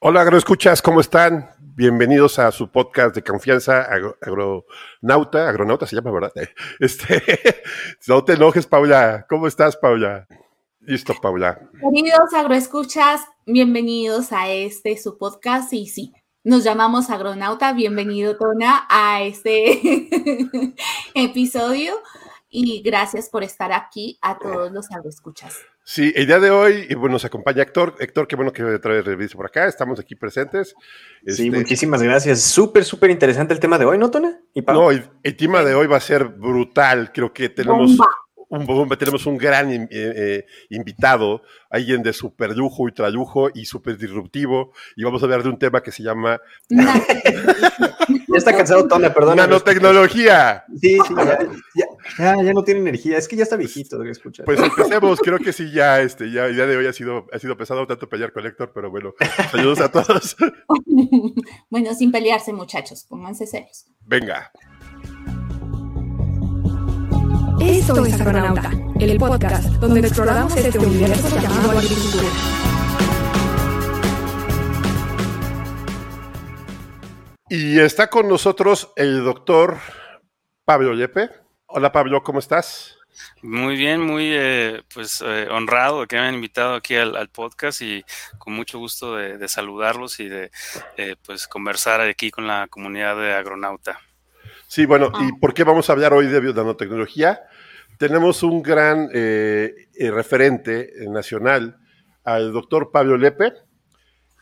Hola, agroescuchas, ¿cómo están? Bienvenidos a su podcast de confianza agronauta, agronauta se llama, ¿verdad? Este, no te enojes, Paula. ¿Cómo estás, Paula? Listo, Paula. Queridos agroescuchas, bienvenidos a este su podcast y sí, nos llamamos Agronauta. Bienvenido, Tona, a este episodio y gracias por estar aquí a todos los agroescuchas. Sí, el día de hoy, bueno, nos acompaña Héctor. Héctor, qué bueno que trae revista por acá. Estamos aquí presentes. Sí, este, muchísimas gracias. Súper, súper interesante el tema de hoy, ¿no, Tona? no, el, tema de hoy va a ser brutal. Creo que tenemos un, tenemos un gran eh, eh, invitado, alguien de super lujo, ultra lujo y súper disruptivo. Y vamos a hablar de un tema que se llama. ya está cansado, Tona, perdón. Nanotecnología. Sí, sí, ya, ya, no tiene energía. Es que ya está viejito, escuchar. Pues empecemos. Creo que sí, ya, este, ya el día de hoy ha sido, ha sido pesado tanto pelear con Héctor, pero bueno, saludos a todos. bueno, sin pelearse, muchachos, pónganse serios. Venga. Esto es Agronauta, el podcast donde exploramos este universo llamado agricultura. Y está con nosotros el doctor Pablo Yepe. Hola Pablo, ¿cómo estás? Muy bien, muy eh, pues eh, honrado de que me hayan invitado aquí al, podcast y con mucho gusto de, saludarlos y de eh, pues conversar aquí con la comunidad de agronauta. Sí, bueno, ¿y por qué vamos a hablar hoy de nanotecnología? Tenemos un gran eh, eh, referente nacional, al doctor Pablo Lepe.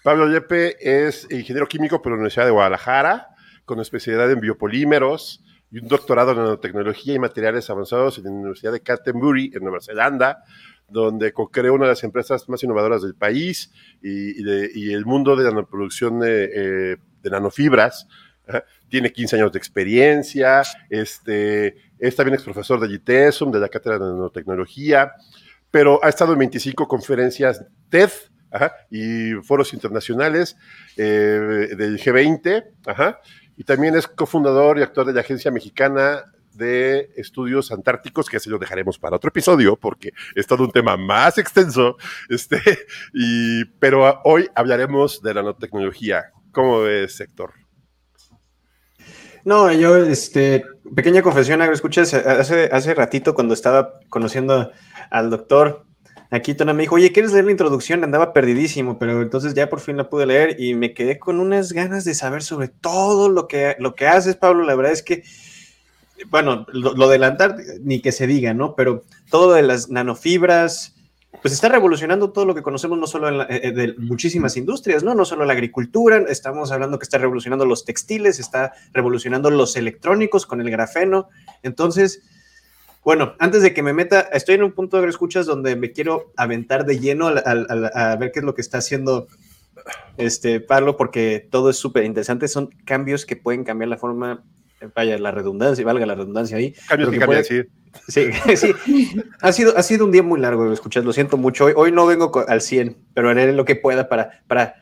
Pablo Lepe es ingeniero químico por la Universidad de Guadalajara, con especialidad en biopolímeros y un doctorado en nanotecnología y materiales avanzados en la Universidad de Canterbury, en Nueva Zelanda, donde co-creó una de las empresas más innovadoras del país y, el mundo de la producción de, de nanofibras tiene 15 años de experiencia, este, es también ex profesor de GITESUM, de la Cátedra de Nanotecnología, pero ha estado en 25 conferencias TED y foros internacionales eh, del G20, y también es cofundador y actor de la Agencia Mexicana de Estudios Antárticos, que así lo dejaremos para otro episodio, porque es todo un tema más extenso, este, y, pero hoy hablaremos de la nanotecnología. ¿Cómo ves, Héctor? No, yo, este, pequeña confesión, escuchas, hace, hace ratito cuando estaba conociendo al doctor, aquí Tona me dijo, oye, ¿quieres leer la introducción? Andaba perdidísimo, pero entonces ya por fin la pude leer y me quedé con unas ganas de saber sobre todo lo que, lo que haces, Pablo. La verdad es que, bueno, lo, lo ni que se diga, ¿no? Pero todo de las nanofibras, pues está revolucionando todo lo que conocemos, no solo en eh, de muchísimas industrias, ¿no? No solo la agricultura, estamos hablando que está revolucionando los textiles, está revolucionando los electrónicos con el grafeno. Entonces, bueno, antes de que me meta, estoy en un punto de escuchas donde me quiero aventar de lleno a, ver qué es lo que está haciendo este Pablo, porque todo es súper interesante. Son cambios que pueden cambiar la forma, vaya, la redundancia, valga la redundancia ahí. Cambios que, sí Sí, sí. Ha sido, ha sido un día muy largo, escuchar, lo siento mucho. Hoy, hoy no vengo al 100, pero haré lo que pueda para, para,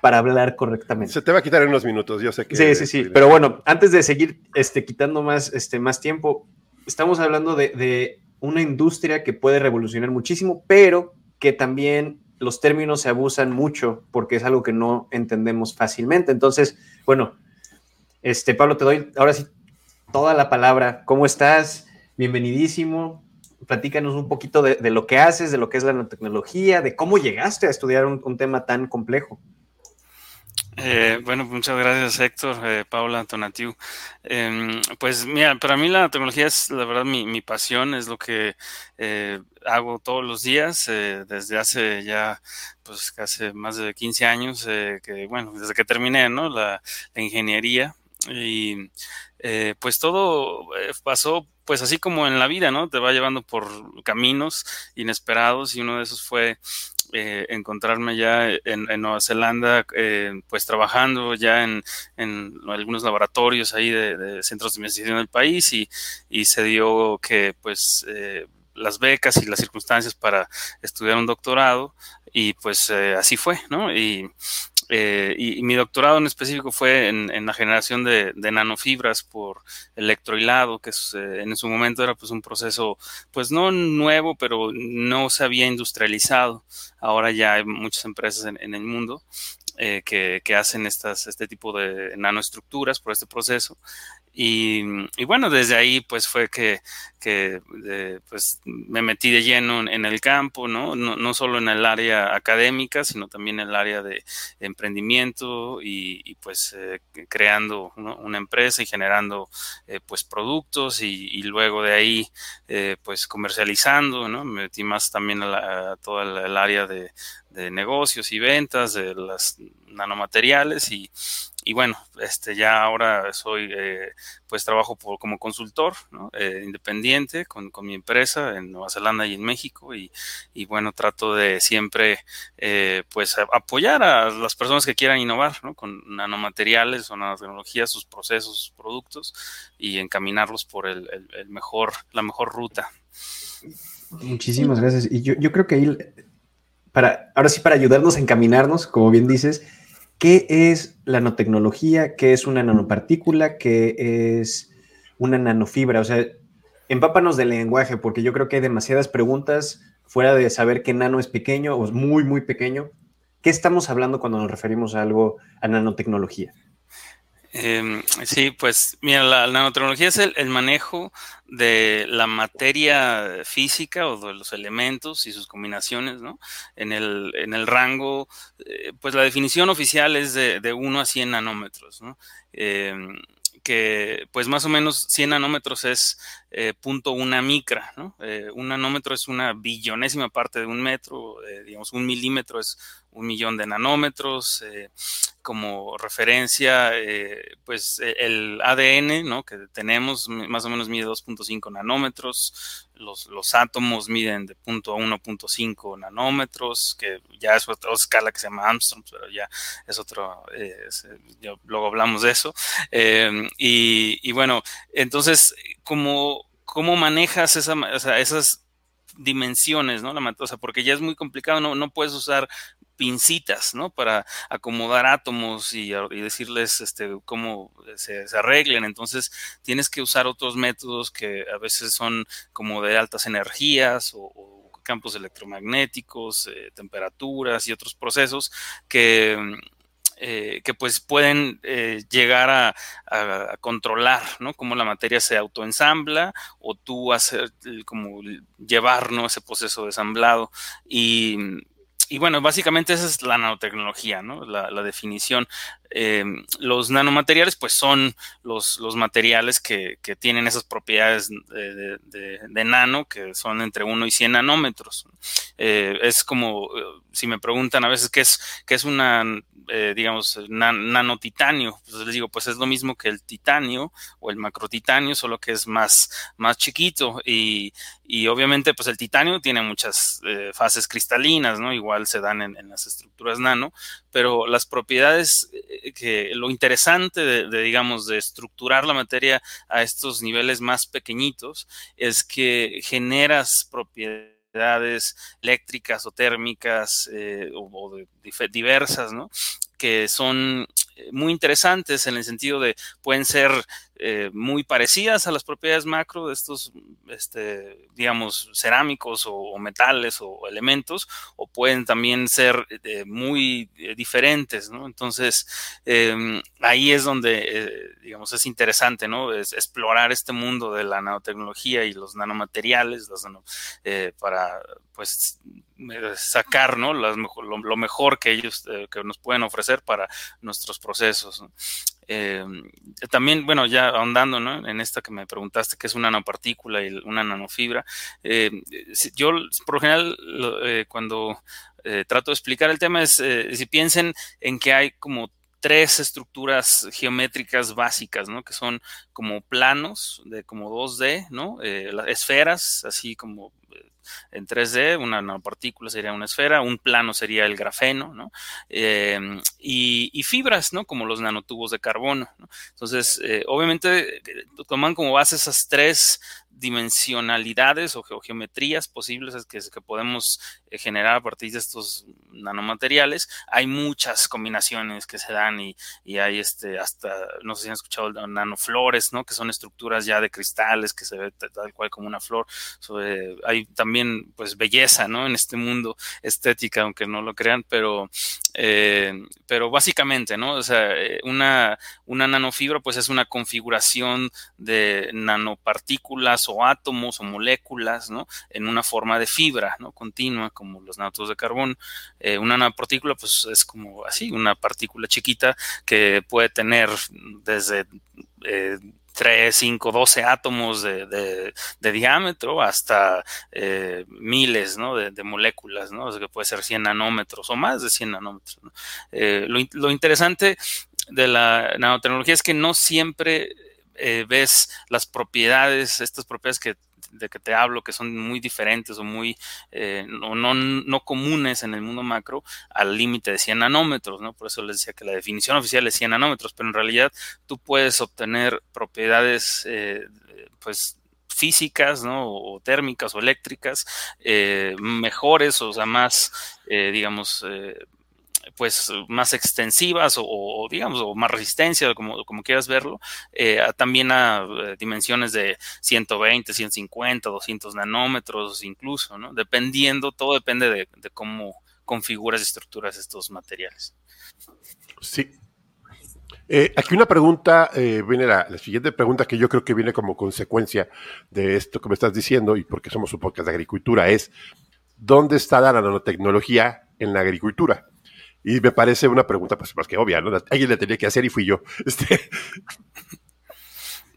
para hablar correctamente. Se te va a quitar en unos minutos, yo sé que. Sí, sí, sí. Pero bueno, antes de seguir este, quitando más, este, más tiempo, estamos hablando de, de una industria que puede revolucionar muchísimo, pero que también los términos se abusan mucho porque es algo que no entendemos fácilmente. Entonces, bueno, este, Pablo, te doy ahora sí toda la palabra. ¿Cómo estás? bienvenidísimo. Platícanos un poquito de, lo que haces, de lo que es la nanotecnología, de cómo llegaste a estudiar un, tema tan complejo. Eh, bueno, muchas gracias Héctor, eh, Paula, Tonatiu. Em, pues mira, para mí la tecnología es la verdad mi, pasión, es lo que eh, hago todos los días desde hace ya pues casi más de 15 años, que bueno, desde que terminé ¿no? la ingeniería y pues todo pasó pues así como en la vida, ¿no? Te va llevando por caminos inesperados y uno de esos fue eh, encontrarme ya en, Nueva Zelanda, eh, pues trabajando ya en, algunos laboratorios ahí de, centros de investigación del país y, y se dio que pues eh, las becas y las circunstancias para estudiar un doctorado y pues así fue, ¿no? Y eh, y, mi doctorado en específico fue en, la generación de, nanofibras por electrohilado, que eh, en su momento era pues un proceso, pues no nuevo, pero no se había industrializado. Ahora ya hay muchas empresas en, el mundo. que, que, hacen estas, este tipo de nanoestructuras por este proceso. Y, y, bueno, desde ahí pues fue que, que eh, pues me metí de lleno en, el campo, ¿no? ¿no? ¿no? solo en el área académica, sino también en el área de emprendimiento y, y pues eh, creando una empresa y generando eh, pues productos y, luego de ahí eh, pues comercializando, ¿no? Me metí más también a, la, a todo el, área de, de negocios y ventas de las nanomateriales y, y bueno, este ya ahora soy, eh, pues trabajo por, como consultor eh, independiente con, con, mi empresa en Nueva Zelanda y en México y, y bueno, trato de siempre eh, pues apoyar a las personas que quieran innovar ¿no? con nanomateriales o nanotecnología, sus procesos, sus productos y encaminarlos por el, el, el mejor, la mejor ruta. Muchísimas gracias. Y yo, yo creo que ahí, para, ahora sí, para ayudarnos a encaminarnos, como bien dices, ¿Qué es la nanotecnología? ¿Qué es una nanopartícula? ¿Qué es una nanofibra? O sea, empápanos del lenguaje, porque yo creo que hay demasiadas preguntas fuera de saber que nano es pequeño o es muy, muy pequeño. ¿Qué estamos hablando cuando nos referimos a algo, a nanotecnología? Eh, sí, pues mira, la, nanotecnología es el, el, manejo de la materia física o de los elementos y sus combinaciones, ¿no? En el, en el rango, eh, pues la definición oficial es de, de 1 a 100 nanómetros, ¿no? Eh, que pues más o menos 100 nanómetros es eh, punto una micra, ¿no? Eh, un nanómetro es una billonésima parte de un metro, eh, digamos, un milímetro es un millón de nanómetros. Eh, como referencia, eh, pues el ADN, ¿no? Que tenemos más o menos mide 2.5 nanómetros. Los, los, átomos miden de punto a 1.5 nanómetros, que ya es otra escala que se llama Armstrong, pero ya es otro, eh, luego hablamos de eso. Eh, y, bueno, entonces, ¿cómo, cómo manejas esa, o sea, esas dimensiones, ¿no? La, o porque ya es muy complicado, no, no puedes usar pincitas, ¿no? Para acomodar átomos y, decirles este, cómo se, se, arreglen. Entonces, tienes que usar otros métodos que a veces son como de altas energías o, campos electromagnéticos, eh, temperaturas y otros procesos que, eh, que pues pueden eh, llegar a, controlar, ¿no? Cómo la materia se autoensambla o tú hacer, como llevar, ¿no? Ese proceso de ensamblado y y bueno, básicamente esa es la nanotecnología, ¿no? La, la definición. Eh, los nanomateriales, pues son los, los materiales que, que, tienen esas propiedades de, de, nano, que son entre 1 y 100 nanómetros. Eh, es como, si me preguntan a veces qué es, qué es una, eh, digamos, nan, nanotitanio, pues les digo, pues es lo mismo que el titanio o el macrotitanio, solo que es más, más chiquito. Y, y obviamente, pues el titanio tiene muchas eh, fases cristalinas, ¿no? Igual se dan en, en las estructuras nano, pero las propiedades que lo interesante de, digamos, de estructurar la materia a estos niveles más pequeñitos es que generas propiedades eléctricas o térmicas eh, o, de, diversas, ¿no? Que son muy interesantes en el sentido de pueden ser eh, muy parecidas a las propiedades macro de estos, este, digamos, cerámicos o, metales o, elementos, o pueden también ser eh, muy eh, diferentes, ¿no? Entonces, eh, ahí es donde, digamos, es interesante, ¿no? Es explorar este mundo de la nanotecnología y los nanomateriales, para, pues, sacar, ¿no? Lo, mejor que ellos, que nos pueden ofrecer para nuestros procesos. ¿no? Eh, también, bueno, ya ahondando ¿no? en esta que me preguntaste, que es una nanopartícula y una nanofibra, eh, yo por lo general eh, cuando eh, trato de explicar el tema es, eh, si piensen en que hay como tres estructuras geométricas básicas, ¿no? Que son como planos de como 2D, ¿no? Eh, las esferas, así como en 3D, una nanopartícula sería una esfera, un plano sería el grafeno, ¿no? Eh, y, y, fibras, ¿no? Como los nanotubos de carbono, ¿no? Entonces, eh, obviamente, toman como base esas tres dimensionalidades o, geometrías posibles que, podemos eh, generar a partir de estos nanomateriales. Hay muchas combinaciones que se dan y, hay este hasta, no sé si han escuchado nanoflores, ¿no? Que son estructuras ya de cristales que se ve tal cual como una flor. hay también pues belleza, ¿no? En este mundo estética, aunque no lo crean, pero, eh, pero básicamente, ¿no? O sea, eh, una, una nanofibra pues es una configuración de nanopartículas o átomos o moléculas, ¿no? En una forma de fibra, ¿no? Continua, como los nátomos de carbón. Eh, una nanopartícula, pues es como así, una partícula chiquita que puede tener desde eh, 3, 5, 12 átomos de, diámetro hasta eh, miles ¿no? de, moléculas, ¿no? O que puede ser 100 nanómetros o más de 100 nanómetros. Eh, lo, interesante de la nanotecnología es que no siempre eh, ves las propiedades, estas propiedades que de que te hablo, que son muy diferentes o muy eh, no, no, comunes en el mundo macro, al límite de 100 nanómetros, ¿no? Por eso les decía que la definición oficial es 100 nanómetros, pero en realidad tú puedes obtener propiedades, eh, pues, físicas, ¿no? O térmicas o eléctricas, eh, mejores, o sea, más, digamos, pues más extensivas o, digamos o más resistencia como, como quieras verlo eh, también a eh, dimensiones de 120 150 200 nanómetros incluso no dependiendo todo depende de, cómo configuras y estructuras estos materiales. Sí. Eh, aquí una pregunta, viene la, la, siguiente pregunta que yo creo que viene como consecuencia de esto que me estás diciendo y porque somos un podcast de agricultura es, ¿dónde está la nanotecnología en la agricultura? Y me parece una pregunta pues, más que obvia, ¿no? Alguien le tenía que hacer y fui yo. Este...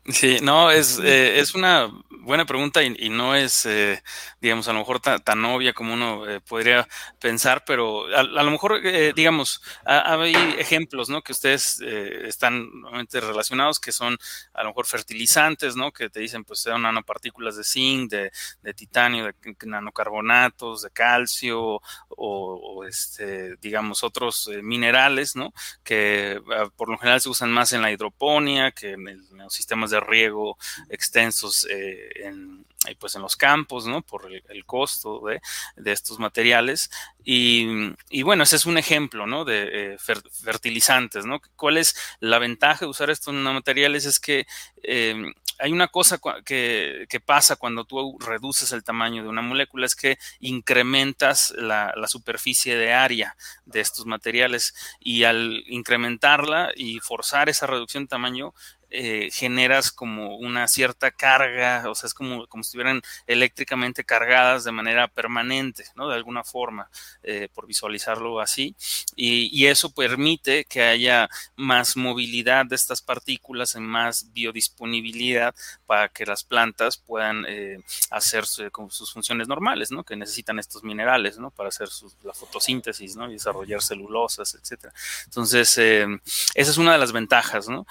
Sí, no, es, eh, es una buena pregunta y, no es, eh, digamos, a lo mejor tan, obvia como uno eh, podría pensar, pero a, lo mejor, digamos, hay ejemplos, ¿no? Que ustedes están nuevamente relacionados, que son a lo mejor fertilizantes, ¿no? Que te dicen, pues, sean nanopartículas de zinc, de, de titanio, de nanocarbonatos, de calcio o, este, digamos, otros minerales, ¿no? Que ah, por lo general se usan más en la hidroponía que en, en los sistemas de riego extensos eh, en, pues en los campos, ¿no? Por el, costo de, estos materiales. Y, bueno, ese es un ejemplo, ¿no? De eh, fertilizantes, ¿no? ¿Cuál es la ventaja de usar estos materiales? Es que em, hay una cosa que, pasa cuando tú reduces el tamaño de una molécula, es que incrementas la, la, superficie de área de estos materiales y al incrementarla y forzar esa reducción de tamaño, eh, generas como una cierta carga, o sea, es como, como si estuvieran eléctricamente cargadas de manera permanente, ¿no? De alguna forma, eh, por visualizarlo así. Y, eso permite que haya más movilidad de estas partículas, en más biodisponibilidad para que las plantas puedan eh, hacer como sus funciones normales, ¿no? Que necesitan estos minerales, ¿no? Para hacer la fotosíntesis, ¿no? Y desarrollar celulosas, etcétera. Entonces, esa es una de las ventajas, ¿no?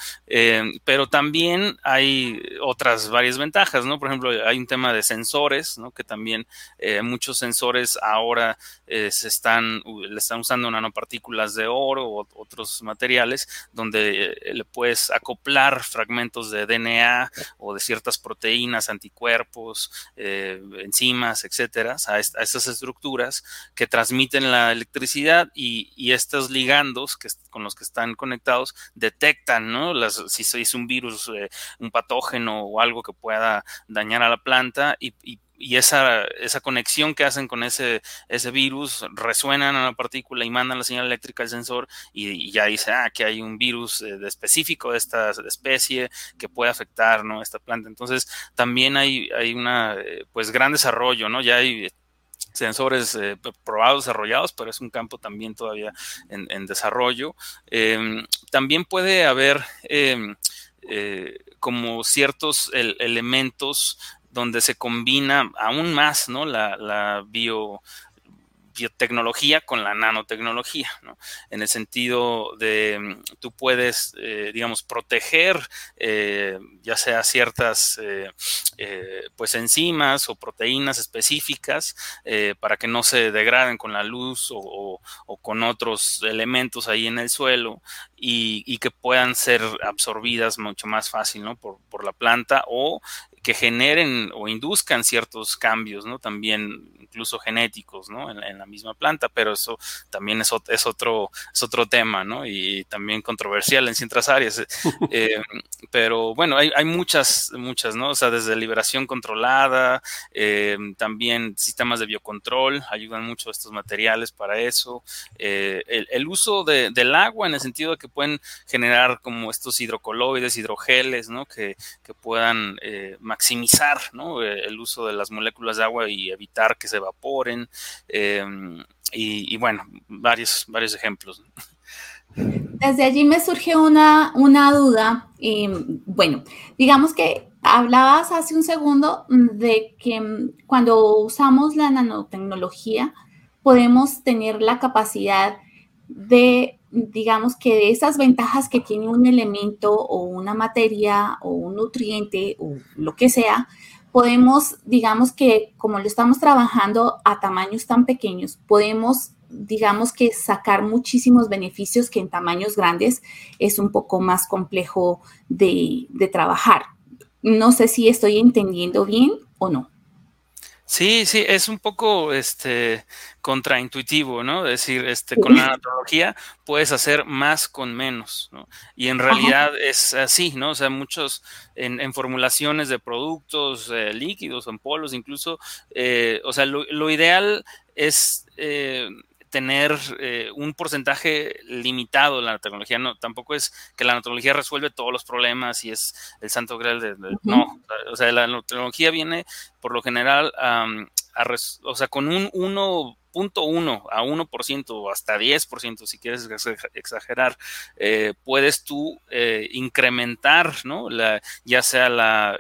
Pero también hay otras varias ventajas, ¿no? Por ejemplo, hay un tema de sensores, ¿no? Que también eh, muchos sensores ahora eh, se están, le están usando nanopartículas de oro o otros materiales donde eh, le puedes acoplar fragmentos de DNA o de ciertas proteínas, anticuerpos, enzimas, etcétera, a, estas estructuras que transmiten la electricidad y, estos ligandos que, con los que están conectados detectan, ¿no? Las, si se hizo un virus, eh, un patógeno o algo que pueda dañar a la planta y, esa, esa, conexión que hacen con ese, ese virus resuenan a la partícula y mandan la señal eléctrica al sensor y, ya dice ah, que hay un virus eh, específico de esta especie que puede afectar ¿no? esta planta. Entonces también hay, hay una eh, pues gran desarrollo, ¿no? Ya hay sensores eh, probados, desarrollados, pero es un campo también todavía en, desarrollo. Em, también puede haber em, eh, como ciertos elementos donde se combina aún más ¿no? la, la bio biotecnología con la nanotecnología, ¿no? En el sentido de mm, tú puedes, eh, digamos, proteger eh, ya sea ciertas eh, pues enzimas o proteínas específicas para que no se degraden con la luz o, con otros elementos ahí en el suelo y, que puedan ser absorbidas mucho más fácil, ¿no? Por, por la planta o que generen o induzcan ciertos cambios, ¿no? También incluso genéticos, ¿no? En, la misma planta, pero eso también es, es, otro, es otro tema, ¿no? Y también controversial en ciertas áreas. Eh, pero bueno, hay, hay, muchas, muchas, ¿no? O sea, desde liberación controlada, eh, también sistemas de biocontrol, ayudan mucho estos materiales para eso. Eh, el, uso del agua en el sentido de que pueden generar como estos hidrocoloides, hidrogeles, ¿no? Que, que puedan maximizar, ¿no? El uso de las moléculas de agua y evitar que se evaporen. Em, y, bueno, varios, varios ejemplos. Desde allí me surge una, una duda. bueno, digamos que hablabas hace un segundo de que cuando usamos la nanotecnología podemos tener la capacidad de, digamos que de esas ventajas que tiene un elemento o una materia o un nutriente o lo que sea, podemos, digamos que como lo estamos trabajando a tamaños tan pequeños, podemos, digamos que sacar muchísimos beneficios que en tamaños grandes es un poco más complejo de, trabajar. No sé si estoy entendiendo bien o no. Sí, sí, es un poco este contraintuitivo, ¿no? Es decir, este, con la naturalogía puedes hacer más con menos, ¿no? Y en realidad es así, ¿no? O sea, muchos en, formulaciones de productos eh, líquidos, en polos, incluso, eh, o sea, lo, ideal es eh, tener eh, un porcentaje limitado de la tecnología. No, tampoco es que la tecnología resuelve todos los problemas y es el santo grial de, no. O sea, la tecnología viene por lo general a, o sea, con un 1 1 a 1% o hasta 10%, si quieres exagerar, eh, puedes tú eh, incrementar, ¿no? La, ya sea la,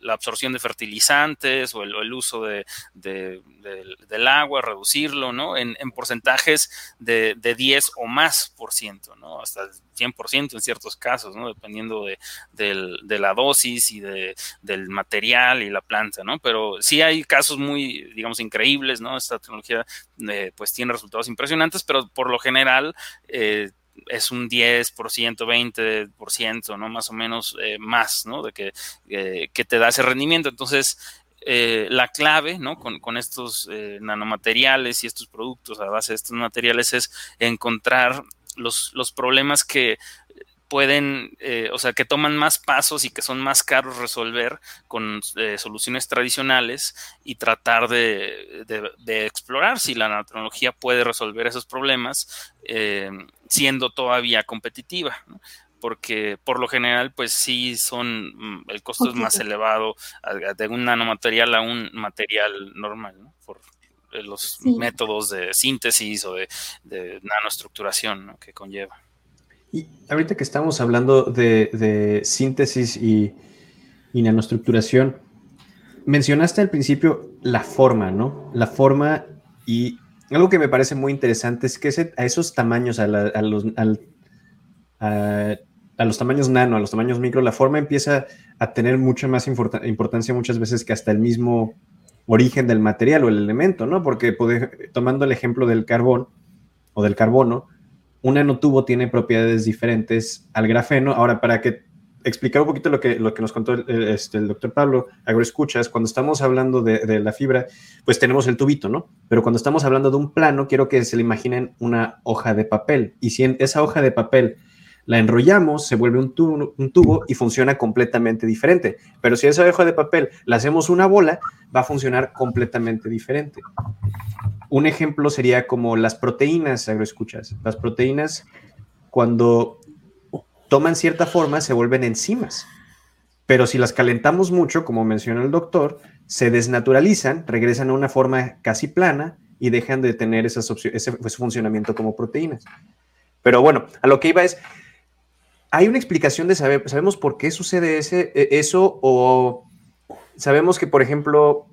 la, absorción de fertilizantes o el, uso de, del agua, reducirlo, ¿no? En, en porcentajes de, de, 10 o más por ciento, ¿no? Hasta 100% en ciertos casos, ¿no? Dependiendo de, de la dosis y de, del material y la planta, ¿no? Pero sí hay casos muy, digamos, increíbles, ¿no? Esta tecnología eh, pues tiene resultados impresionantes, pero por lo general eh, es un 10%, 20%, ¿no? Más o menos eh, más, ¿no? De que, que, te da ese rendimiento. Entonces, la clave, ¿no? Con, con estos nanomateriales y estos productos a base de estos materiales es encontrar los, los problemas que pueden, eh, o sea, que toman más pasos y que son más caros resolver con eh, soluciones tradicionales y tratar de, de, explorar si la nanotecnología puede resolver esos problemas eh, siendo todavía competitiva. porque por lo general pues sí son mm, el costo es más elevado de un nanomaterial a un material normal ¿no? por los métodos de síntesis o de, de nanoestructuración que conlleva. Y ahorita que estamos hablando de, síntesis y, nanoestructuración, mencionaste al principio la forma, ¿no? La forma y algo que me parece muy interesante es que a esos tamaños, a, los, a, los tamaños nano, a los tamaños micro, la forma empieza a tener mucha más importancia muchas veces que hasta el mismo origen del material o el elemento, ¿no? Porque tomando el ejemplo del carbón o del carbono, un nanotubo tiene propiedades diferentes al grafeno. Ahora, para que explicar un poquito lo que, lo que nos contó el, este, el doctor Pablo, agroescuchas, cuando estamos hablando de, la fibra, pues tenemos el tubito, ¿no? Pero cuando estamos hablando de un plano, quiero que se le imaginen una hoja de papel. Y si en esa hoja de papel la enrollamos, se vuelve un tubo, un tubo y funciona completamente diferente. Pero si esa hoja de papel la hacemos una bola, va a funcionar completamente diferente. Un ejemplo sería como las proteínas, agroescuchas. Las proteínas, cuando toman cierta forma, se vuelven enzimas. Pero si las calentamos mucho, como menciona el doctor, se desnaturalizan, regresan a una forma casi plana y dejan de tener esas ese, funcionamiento como proteínas. Pero bueno, a lo que iba es, hay una explicación de saber, sabemos por qué sucede ese, e, eso o sabemos que, por ejemplo,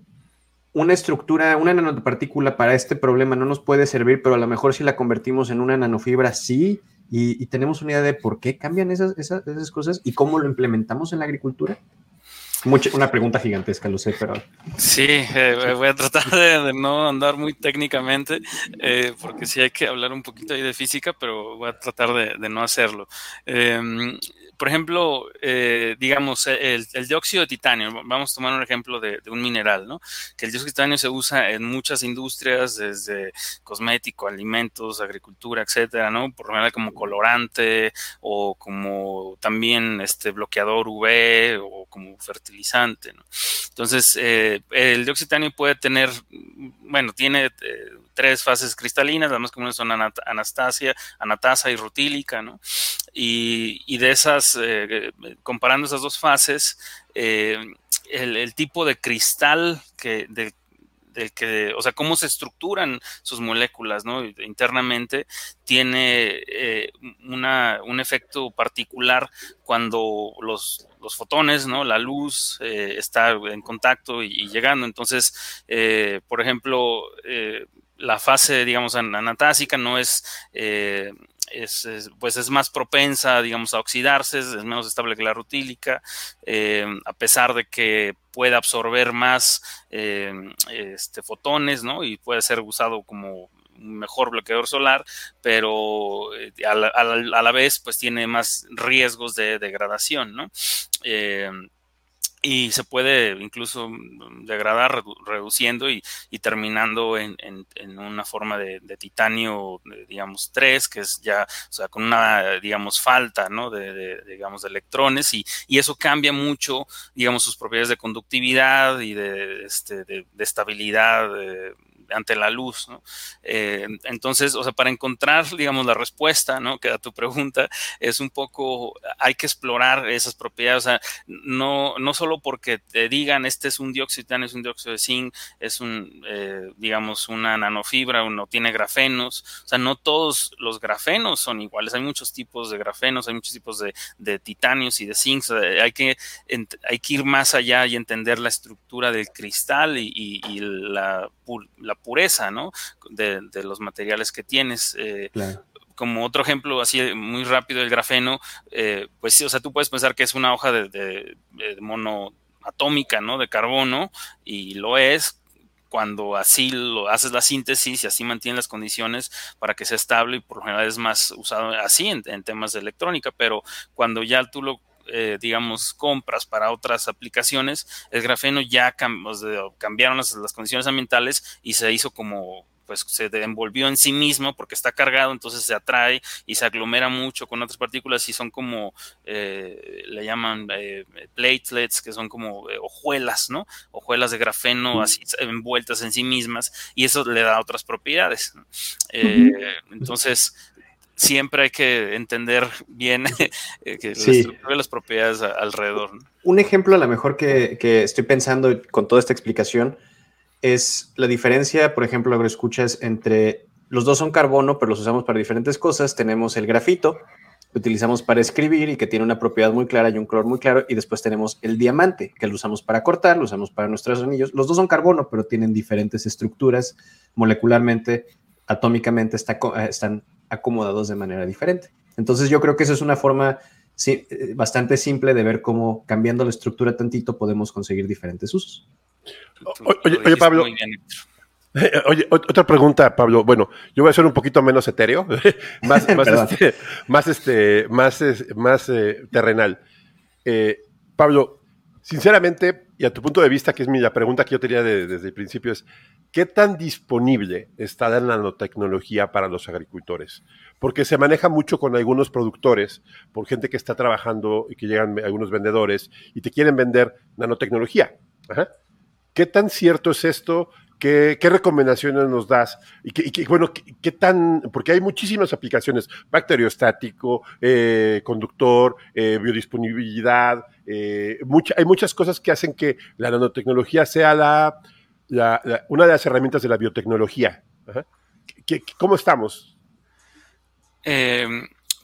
una estructura, una nanopartícula para este problema no nos puede servir, pero a lo mejor si la convertimos en una nanofibra, sí, y, tenemos una idea de por qué cambian esas, esas, cosas y cómo lo implementamos en la agricultura. Una pregunta gigantesca, lo sé, pero... Sí, eh, voy a tratar de, no andar muy técnicamente, eh, porque sí hay que hablar un poquito ahí de física, pero voy a tratar de, de no hacerlo. Por ejemplo, eh, digamos, el, dióxido de titanio, vamos a tomar un ejemplo de, un mineral, ¿no? Que el dióxido de titanio se usa en muchas industrias, desde cosmético, alimentos, agricultura, etcétera, ¿no? Por lo general como colorante o como también este bloqueador UV o como fertilizante, ¿no? Entonces, eh, el dióxido de titanio puede tener, bueno, tiene... Tres fases cristalinas, las más comunes son anastasia, anatasa y rutílica, ¿no? Y, de esas, eh, comparando esas dos fases, eh, el, tipo de cristal que, del que, o sea, cómo se estructuran sus moléculas, ¿no? Internamente, tiene eh, una, un efecto particular cuando los, los fotones, ¿no? La luz está en contacto y, llegando. Entonces, por ejemplo, la fase, digamos, anatásica no es, eh, es, pues es más propensa, digamos, a oxidarse, es menos estable que la rutílica, eh, a pesar de que puede absorber más eh, este, fotones, ¿no? Y puede ser usado como mejor bloqueador solar, pero a la, vez, pues tiene más riesgos de degradación, ¿no? Y se puede incluso degradar reduciendo y, terminando en, una forma de, titanio, digamos, 3, que es ya, o sea, con una, digamos, falta, ¿no? De, digamos, de electrones y, eso cambia mucho, digamos, sus propiedades de conductividad y de, este, de, estabilidad ante la luz, ¿no? Eh, entonces, o sea, para encontrar, digamos, la respuesta, ¿no? Que a tu pregunta es un poco, hay que explorar esas propiedades, o sea, no, no solo porque te digan este es un dióxido es un dióxido de zinc, es un, eh, digamos, una nanofibra, uno tiene grafenos, o sea, no todos los grafenos son iguales, hay muchos tipos de grafenos, hay muchos tipos de, de titanios y de zinc, hay, que, hay que ir más allá y entender la estructura del cristal y, la, la pureza, ¿no? De, los materiales que tienes. Eh, como otro ejemplo, así muy rápido, el grafeno, eh, pues sí, o sea, tú puedes pensar que es una hoja de, de, mono atómica, ¿no? De carbono, y lo es, cuando así lo haces la síntesis y así mantienes las condiciones para que sea estable y por lo general es más usado así en, en temas de electrónica, pero cuando ya tú lo eh, digamos, compras para otras aplicaciones, el grafeno ya cambiaron las, condiciones ambientales y se hizo como pues se envolvió en sí mismo porque está cargado, entonces se atrae y se aglomera mucho con otras partículas y son como, eh, le llaman eh, platelets, que son como hojuelas, ¿no? Hojuelas de grafeno así envueltas en sí mismas y eso le da otras propiedades. Entonces, siempre hay que entender bien eh, que las propiedades alrededor. Un ejemplo a lo mejor que, estoy pensando con toda esta explicación es la diferencia, por ejemplo, lo escuchas entre los dos son carbono, pero los usamos para diferentes cosas. Tenemos el grafito, que utilizamos para escribir y que tiene una propiedad muy clara y un color muy claro. Y después tenemos el diamante, que lo usamos para cortar, lo usamos para nuestros anillos. Los dos son carbono, pero tienen diferentes estructuras molecularmente, atómicamente, está, eh, están acomodados de manera diferente. Entonces yo creo que eso es una forma eh, bastante simple de ver cómo cambiando la estructura tantito podemos conseguir diferentes usos. Oye, Pablo. Oye, otra pregunta, Pablo. Bueno, yo voy a ser un poquito menos etéreo, más, más, este, más, este, más, más eh, terrenal. Eh, Pablo, sinceramente, y a tu punto de vista, que es mi, la pregunta que yo tenía desde el principio, es ¿qué tan disponible está la nanotecnología para los agricultores? Porque se maneja mucho con algunos productores, por gente que está trabajando y que llegan algunos vendedores y te quieren vender nanotecnología. ¿Qué tan cierto es esto? ¿Qué, recomendaciones nos das? Y, bueno, ¿qué, tan? Porque hay muchísimas aplicaciones: bacteriostático, eh, conductor, eh, biodisponibilidad. Eh, hay muchas cosas que hacen que la nanotecnología sea la, una de las herramientas de la biotecnología. ¿Cómo estamos?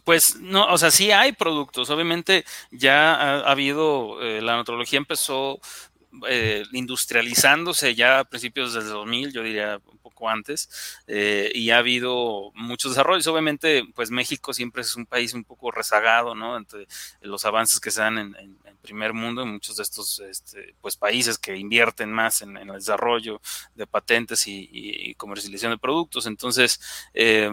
Pues no, o sea, sí hay productos. Obviamente ya ha, habido, la nanotecnología empezó eh, industrializándose ya a principios del 2000, yo diría un poco antes, eh, y ha habido muchos desarrollos. Obviamente, pues México siempre es un país un poco rezagado, ¿no? Entre los avances que se dan en, en, primer mundo, en muchos de estos este, pues, países que invierten más en, el desarrollo de patentes y, comercialización de productos. Entonces, eh,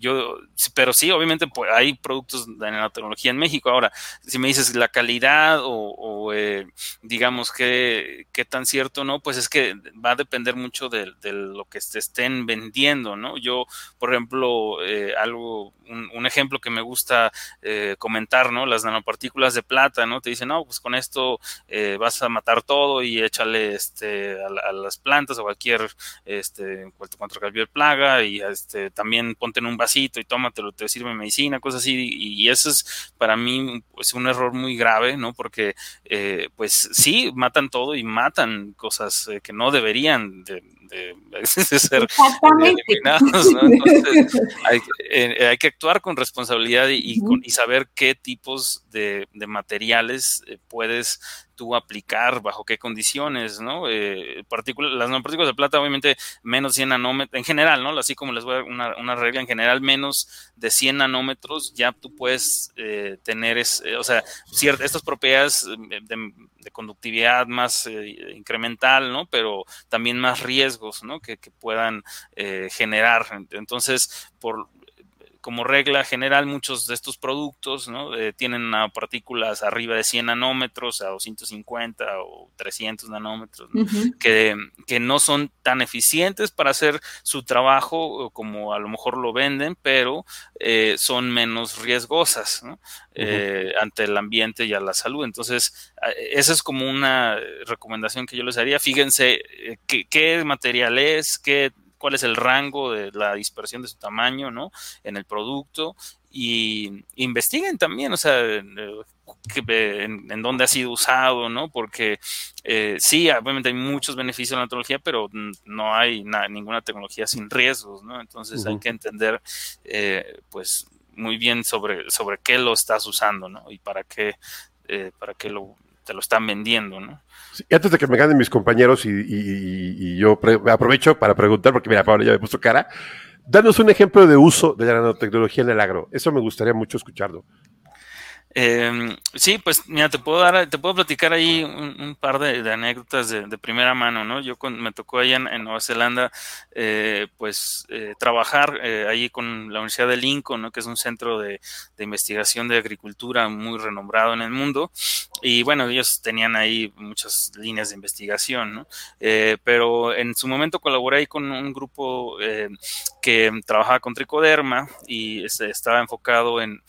yo, pero sí, obviamente pues, hay productos de nanotecnología en México. Ahora, si me dices la calidad o, eh, digamos que qué tan cierto no, pues es que va a depender mucho de, lo que se estén vendiendo, ¿no? Yo, por ejemplo, eh, algo, un, ejemplo que me gusta comentar, ¿no? Las nanopartículas de plata, ¿no? Te dicen, no, pues con esto eh, vas a matar todo y échale este, a, las plantas o cualquier, este, contra cualquier plaga y este, también ponte en un vasito y tómatelo, te sirve medicina, cosas así. Y, eso es para mí pues, un error muy grave, ¿no? Porque, eh, pues sí, matan todo y matan cosas eh, que no deberían de, ser eliminados, ¿no? Entonces, hay, que actuar con responsabilidad y, y saber qué tipos de, materiales puedes tú aplicar, bajo qué condiciones, ¿no? Eh, las nanopartículas de plata, obviamente, menos 100 nanómetros, en general, ¿no? Así como les voy a dar una, regla, en general, menos de 100 nanómetros, ya tú puedes eh, tener, es, eh, o sea, ciertas, estas propiedades de, conductividad más incremental, ¿no? Pero también más ¿no? Que, que puedan generar. Entonces, por como regla general, muchos de estos productos ¿no? eh, tienen partículas arriba de 100 nanómetros a 250 o 300 nanómetros, que, que, no son tan eficientes para hacer su trabajo como a lo mejor lo venden, pero eh, son menos riesgosas ¿no? eh, ante el ambiente y a la salud. Entonces, esa es como una recomendación que yo les haría. Fíjense eh, qué, qué material es, qué cuál es el rango de la dispersión de su tamaño, ¿no? En el producto y investiguen también, o sea, en, en, dónde ha sido usado, ¿no? Porque eh, sí, obviamente hay muchos beneficios en la tecnología, pero no hay ninguna tecnología sin riesgos, ¿no? Entonces hay que entender, eh, pues, muy bien sobre, sobre qué lo estás usando, ¿no? Y para qué, eh, para qué lo, te lo están vendiendo, ¿no? y antes de que me ganen mis compañeros y, yo aprovecho para preguntar, porque mira, Pablo ya me puso cara, danos un ejemplo de uso de la nanotecnología en el agro. Eso me gustaría mucho escucharlo. Eh, sí, pues mira, te puedo dar, te puedo platicar ahí un, par de, anécdotas de, primera mano, ¿no? Yo me tocó allá en, Nueva Zelanda, eh, pues eh, trabajar eh, ahí con la Universidad de Lincoln, ¿no? Que es un centro de, investigación de agricultura muy renombrado en el mundo. Y bueno, ellos tenían ahí muchas líneas de investigación, ¿no? pero en su momento colaboré ahí con un grupo que trabajaba con tricoderma y este, estaba enfocado en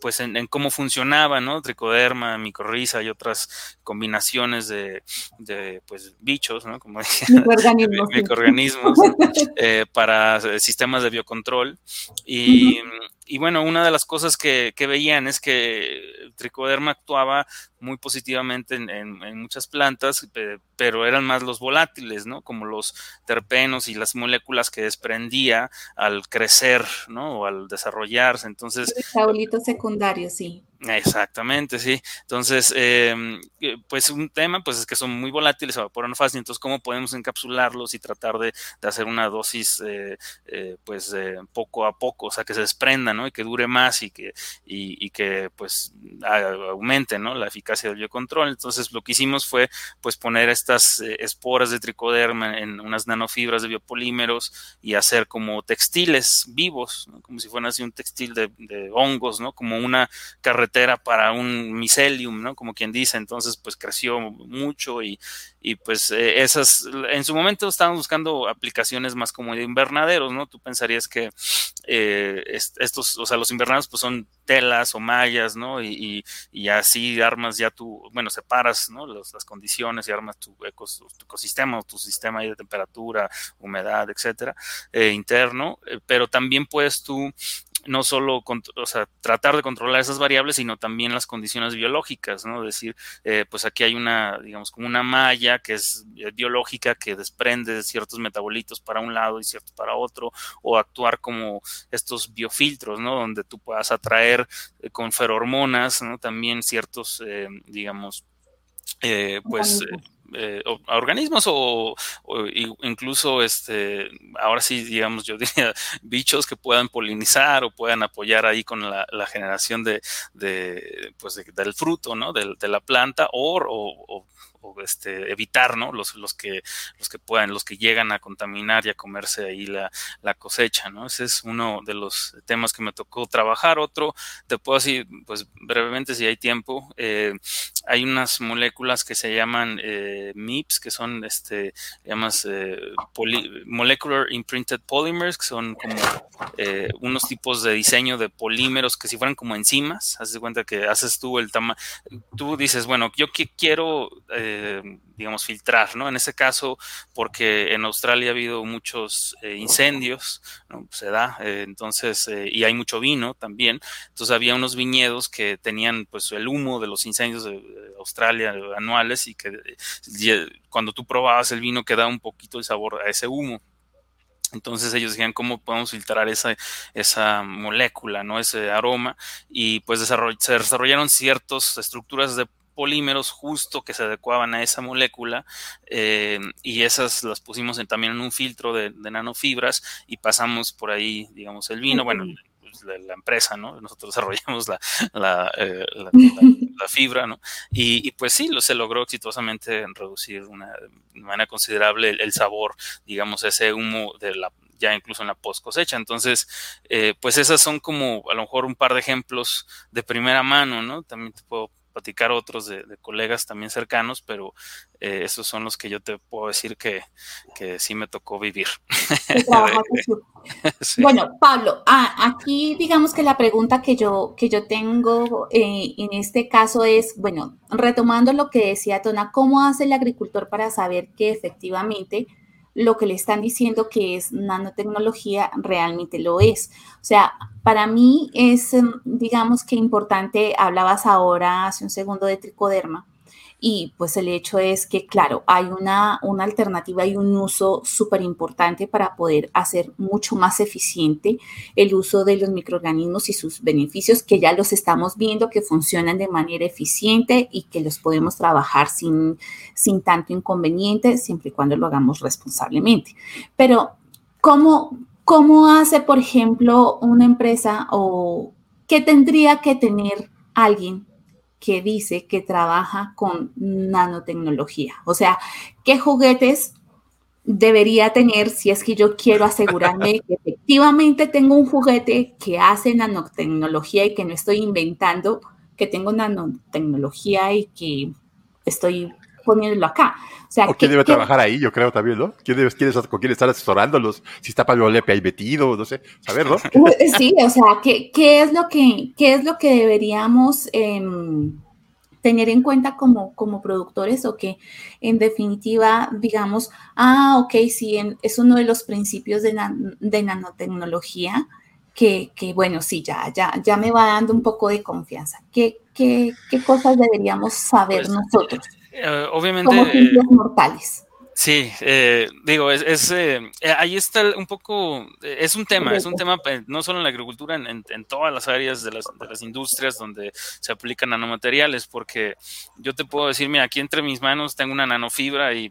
pues en, cómo funcionaba, ¿no? Tricoderma, micorriza y otras combinaciones de, de pues bichos, ¿no? Como microorganismos, microorganismos eh, para sistemas de biocontrol y, y bueno, una de las cosas que, que veían es que tricoderma actuaba muy positivamente en, muchas plantas, pero eran más los volátiles, ¿no? Como los terpenos y las moléculas que desprendía al crecer, ¿no? O al desarrollarse. Entonces. Metabolitos secundarios, sí. Exactamente, sí. Entonces, em, eh, pues un tema, pues es que son muy volátiles, se evaporan fácil. Entonces, ¿cómo podemos encapsularlos y tratar de, hacer una dosis, eh, eh, pues, poco a poco, o sea, que se desprenda, ¿no? Y que dure más y que, y, que pues, aumente, ¿no? La eficacia del biocontrol. Entonces, lo que hicimos fue, pues, poner estas esporas de tricoderma en unas nanofibras de biopolímeros y hacer como textiles vivos. Como si fueran así un textil de, de hongos, ¿no? Como una carretera para un miselium, ¿no? Como quien dice, entonces pues creció mucho y, y pues eh, esas, en su momento estaban buscando aplicaciones más como de invernaderos, ¿no? Tú pensarías que eh, estos, o sea, los invernaderos pues son telas o mallas, ¿no? Y, y, así armas ya tú, bueno, separas, ¿no? las condiciones y armas tu, ecosistema o tu sistema de temperatura, humedad, etcétera, eh, interno, pero también puedes tú no solo o sea, tratar de controlar esas variables, sino también las condiciones biológicas, ¿no? Es decir, eh, pues aquí hay una, digamos, como una malla que es eh, biológica que desprende ciertos metabolitos para un lado y ciertos para otro, o actuar como estos biofiltros, ¿no? Donde tú puedas atraer eh, con ferormonas, ¿no? También ciertos, digamos, pues eh, organismos o, incluso este ahora sí digamos yo diría bichos que puedan polinizar o puedan apoyar ahí con la, generación de, de pues del fruto no de, de la planta o, o este, evitar, ¿no? Los, los, que, los que puedan, los que llegan a contaminar y a comerse ahí la, cosecha, ¿no? Ese es uno de los temas que me tocó trabajar. Otro, te puedo decir, pues brevemente, si hay tiempo, eh, hay unas moléculas que se llaman eh, MIPS, que son, este, llamas eh, Molecular Imprinted Polymers, que son como unos tipos de diseño de polímeros que si fueran como enzimas, haces de cuenta que haces tú el tamaño, tú dices, bueno, yo quiero eh, digamos, filtrar, ¿no? En ese caso, porque en Australia ha habido muchos eh, incendios, ¿no? Se da, eh, entonces, y hay mucho vino también, entonces había unos viñedos que tenían, pues, el humo de los incendios de, Australia anuales y que cuando tú probabas el vino quedaba un poquito el sabor a ese humo. Entonces ellos decían cómo podemos filtrar esa, esa molécula, ¿no? Ese aroma. Y pues se desarrollaron ciertas estructuras de polímeros justo que se adecuaban a esa molécula eh, y esas las pusimos también en un filtro de, nanofibras y pasamos por ahí, digamos, el vino, bueno, pues, la, empresa, ¿no? Nosotros desarrollamos la, la, eh, fibra, ¿no? Y, pues sí, lo, se logró exitosamente reducir una, de manera considerable el, sabor, digamos, ese humo de la, ya incluso en la post cosecha. Entonces, eh, pues esas son como a lo mejor un par de ejemplos de primera mano, ¿no? También te puedo platicar otros de, colegas también cercanos, pero eh, esos son los que yo te puedo decir que, que sí me tocó vivir. Bueno, Pablo, aquí digamos que la pregunta que yo, que yo tengo eh, en este caso es, bueno, retomando lo que decía Tona, ¿cómo hace el agricultor para saber que efectivamente lo que le están diciendo que es nanotecnología realmente lo es. O sea, para mí es, em, digamos que importante, hablabas ahora hace un segundo de tricoderma, y pues el hecho es que, claro, hay una, una alternativa y un uso súper importante para poder hacer mucho más eficiente el uso de los microorganismos y sus beneficios, que ya los estamos viendo que funcionan de manera eficiente y que los podemos trabajar sin, sin tanto inconveniente, siempre y cuando lo hagamos responsablemente. Pero, ¿cómo, cómo hace, por ejemplo, una empresa o qué tendría que tener alguien que dice que trabaja con nanotecnología. O sea, ¿qué juguetes debería tener si es que yo quiero asegurarme que efectivamente tengo un juguete que hace nanotecnología y que no estoy inventando, que tengo nanotecnología y que estoy poniéndolo acá. O, sea, quién debe trabajar ahí, yo creo también, ¿no? ¿Quién, debe, quién, con quién estar asesorándolos? Si está Pablo Lepe ahí metido, no sé, saber, ¿no? Sí, o sea, ¿qué, qué es, lo que, qué es lo que deberíamos em, tener en cuenta como, como productores o que en definitiva digamos, ah, ok, sí, es uno de los principios de, de nanotecnología. Que, que, bueno, sí, ya, ya, ya me va dando un poco de confianza. ¿Qué, qué, qué cosas deberíamos saber pues, nosotros? Eh, obviamente. Como simples mortales. Sí, eh, digo, es, eh, eh, ahí está un poco, es un tema, es un tema no solo en la agricultura, en, todas las áreas de las, de las, industrias donde se aplican nanomateriales, porque yo te puedo decir, mira, aquí entre mis manos tengo una nanofibra y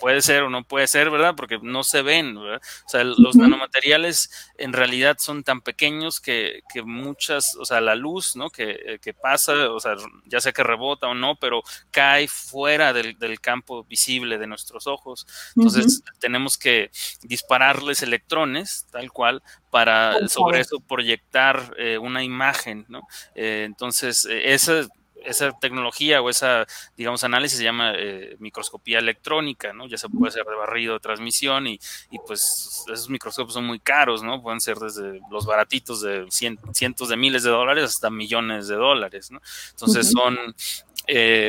puede ser o no puede ser, ¿verdad? Porque no se ven, ¿verdad? O sea, los nanomateriales en realidad son tan pequeños que, que muchas, o sea, la luz, ¿no? Que, que, pasa, o sea, ya sea que rebota o no, pero cae fuera del, del campo visible de nuestros ojos. Entonces tenemos que dispararles electrones, tal cual, para sobre eso proyectar eh, una imagen, ¿no? Eh, entonces, eh, esa esa tecnología o esa, digamos, análisis se llama microscopía electrónica, ¿no? Ya se puede hacer de barrido de transmisión y, y, pues esos microscopios son muy caros, ¿no? Pueden ser desde los baratitos de cientos de miles de dólares hasta millones de dólares, ¿no? Entonces son,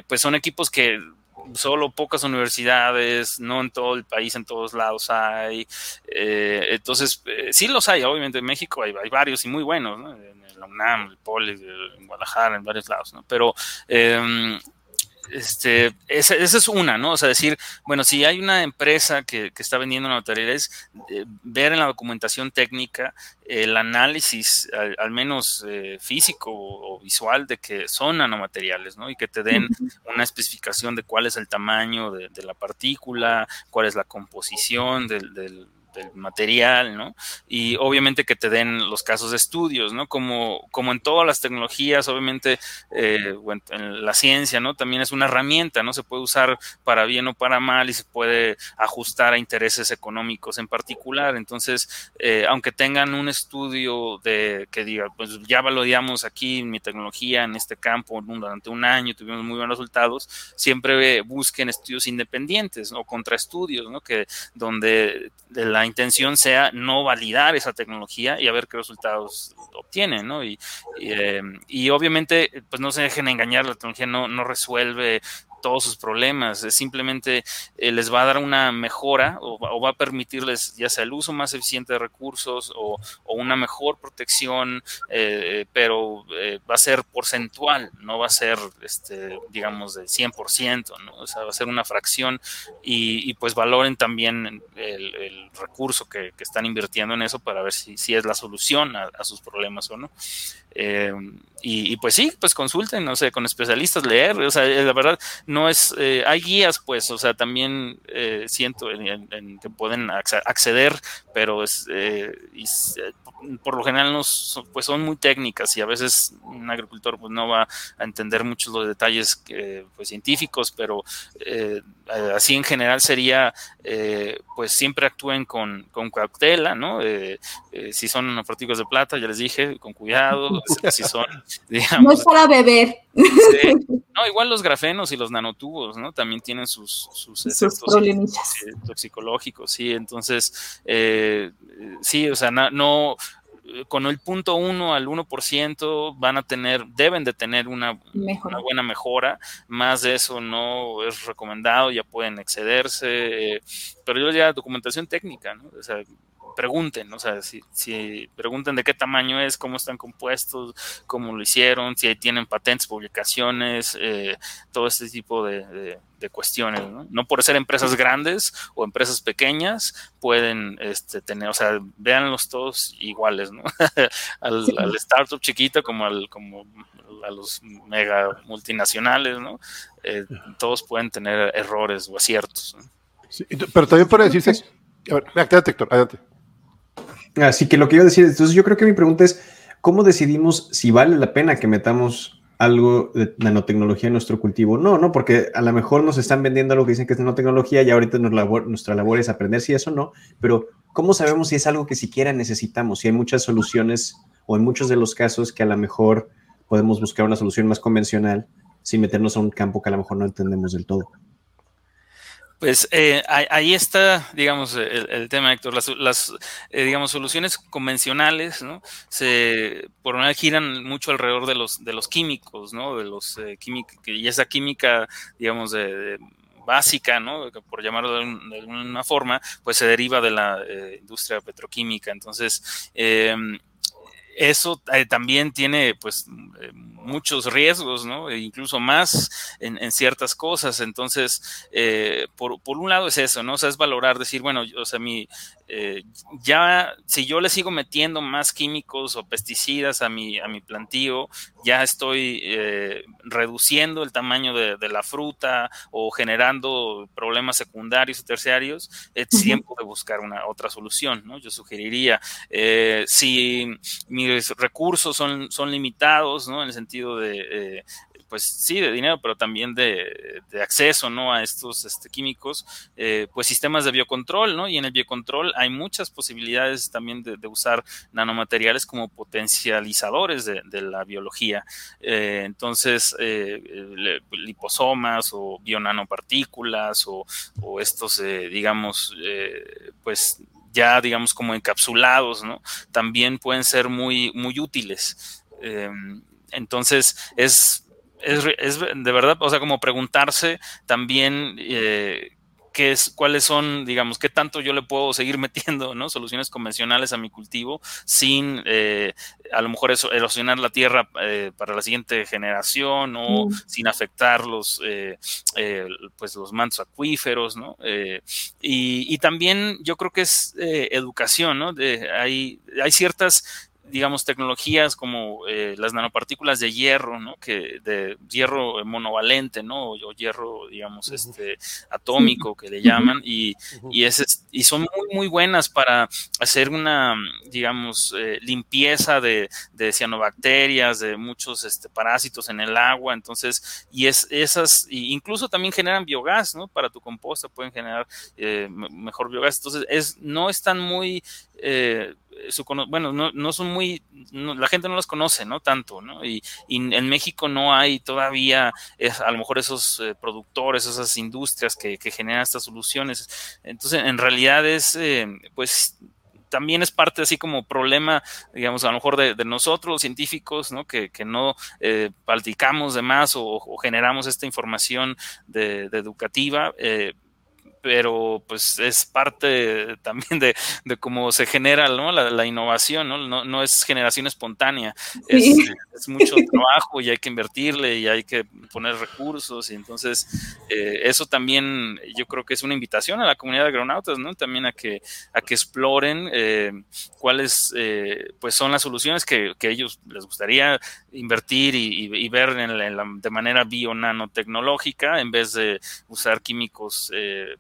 pues son equipos que solo pocas universidades, no en todo el país, en todos lados hay. Eh, entonces, eh, sí los hay, obviamente en México hay, varios y muy buenos, ¿no? en la UNAM, el POLI, en Guadalajara, en varios lados, ¿no? Pero em, este, esa, es una, ¿no? O sea, decir, bueno, si hay una empresa que, está vendiendo nanomateriales, eh, ver en la documentación técnica el análisis, al, menos eh, físico o, visual, de que son nanomateriales, ¿no? Y que te den una especificación de cuál es el tamaño de, la partícula, cuál es la composición del del material, ¿no? Y obviamente que te den los casos de estudios, ¿no? Como, como en todas las tecnologías, obviamente, eh, en la ciencia, ¿no? También es una herramienta, ¿no? Se puede usar para bien o para mal y se puede ajustar a intereses económicos en particular. Entonces, eh, aunque tengan un estudio de que diga, pues ya valoramos aquí mi tecnología en este campo durante un año, tuvimos muy buenos resultados, siempre busquen estudios independientes o contraestudios, ¿no? Que donde la intención sea no validar esa tecnología y a ver qué resultados obtienen, ¿no? Y, y, eh, y obviamente, pues no se dejen engañar, la tecnología no, no resuelve todos sus problemas, simplemente eh, les va a dar una mejora o, va a permitirles ya sea el uso más eficiente de recursos o, una mejor protección, eh, pero eh, va a ser porcentual, no va a ser, este, digamos, del 100%, ¿no? o sea, va a ser una fracción y, pues valoren también el, recurso que, están invirtiendo en eso para ver si, es la solución a sus problemas o no. Eh, y, pues sí, pues consulten, no sé, con especialistas, leer, o sea, la verdad, no es, eh, hay guías, pues, o sea, también eh, siento en, que pueden acceder, pero es, por lo general no pues son muy técnicas y a veces un agricultor pues no va a entender muchos los detalles pues, científicos, pero así en general sería, pues siempre actúen con, con cautela, ¿no? si son partículas de plata, ya les dije, con cuidado, si son, digamos. No es para beber. No, igual los grafenos y los nanotubos, ¿no? También tienen sus, sus efectos toxicológicos, sí. Entonces, eh, sí, o sea, no, con el punto 1 al 1% van a tener, deben de tener una, una, buena mejora. Más de eso no es recomendado, ya pueden excederse. Eh, pero yo ya documentación técnica, ¿no? O sea, pregunten, o sea, si, si, pregunten de qué tamaño es, cómo están compuestos, cómo lo hicieron, si tienen patentes, publicaciones, eh, todo este tipo de, cuestiones, ¿no? ¿no? por ser empresas grandes o empresas pequeñas pueden este, tener, o sea, véanlos todos iguales, ¿no? al, startup chiquito como al como a los mega multinacionales, ¿no? Eh, todos pueden tener errores o aciertos. pero también puede decirse, a ver, adelante, Héctor, adelante. Así que lo que iba a decir, entonces yo creo que mi pregunta es, ¿cómo decidimos si vale la pena que metamos algo de nanotecnología en nuestro cultivo? No, no, porque a lo mejor nos están vendiendo algo que dicen que es nanotecnología y ahorita nuestra labor es aprender si eso no, pero ¿cómo sabemos si es algo que siquiera necesitamos? Si hay muchas soluciones o en muchos de los casos que a lo mejor podemos buscar una solución más convencional sin meternos a un campo que a lo mejor no entendemos del todo. Pues eh, ahí está, digamos, el, tema, Héctor. Las, eh, digamos, soluciones convencionales, ¿no? Se, por una giran mucho alrededor de los, de los químicos, ¿no? De los eh, químicos, y esa química, digamos, de, básica, ¿no? Por llamarlo de, alguna forma, pues se deriva de la industria petroquímica. Entonces, em, eso también tiene, pues, muchos riesgos, ¿no? E incluso más en, ciertas cosas. Entonces, eh, por, por, un lado es eso, ¿no? O sea, es valorar, decir, bueno, o sea, mi, eh, ya si yo le sigo metiendo más químicos o pesticidas a mi, a mi plantío, ya estoy eh, reduciendo el tamaño de, la fruta o generando problemas secundarios y terciarios, es tiempo de buscar una otra solución, ¿no? Yo sugeriría, eh, si mis recursos son, son limitados, ¿no? En el sentido de pues sí, de dinero, pero también de, acceso, ¿no? A estos este, químicos, eh, pues sistemas de biocontrol, ¿no? Y en el biocontrol hay muchas posibilidades también de, usar nanomateriales como potencializadores de, la biología. Eh, entonces, eh, liposomas o bionanopartículas o, o estos, digamos, pues ya digamos como encapsulados, ¿no? También pueden ser muy, muy útiles. Entonces, es es, es, de verdad, o sea, como preguntarse también eh, qué es, cuáles son, digamos, qué tanto yo le puedo seguir metiendo, ¿no? Soluciones convencionales a mi cultivo sin eh, a lo mejor eso, erosionar la tierra eh, para la siguiente generación o mm. sin afectar los, eh, pues los mantos acuíferos, ¿no? Y, y, también yo creo que es educación, ¿no? De, hay, hay ciertas digamos, tecnologías como eh, las nanopartículas de hierro, ¿no? Que de hierro monovalente, ¿no? O, hierro, digamos, este atómico que le llaman y, y, y son muy, muy buenas para hacer una, digamos, eh, limpieza de, de, cianobacterias, de muchos este, parásitos en el agua, entonces, y es esas, incluso también generan biogás, ¿no? Para tu composta pueden generar eh, mejor biogás, entonces, es, no están muy eh, bueno, no, no, son muy, la gente no los conoce, ¿no? Tanto, ¿no? Y, en México no hay todavía, a lo mejor esos eh, productores, esas industrias que, generan estas soluciones. Entonces, en realidad es, eh, pues, también es parte así como problema, digamos, a lo mejor de, nosotros, los científicos, ¿no? Que, no eh, de más o, generamos esta información de, educativa, eh, pero pues es parte también de, de cómo se genera ¿no? la, innovación, ¿no? ¿no? ¿no? es generación espontánea, es, mucho trabajo y hay que invertirle y hay que poner recursos y entonces eh, eso también yo creo que es una invitación a la comunidad de agronautas, ¿no? También a que, a que exploren eh, cuáles eh, pues son las soluciones que, que, ellos les gustaría invertir y, ver en de manera bio-nanotecnológica en vez de usar químicos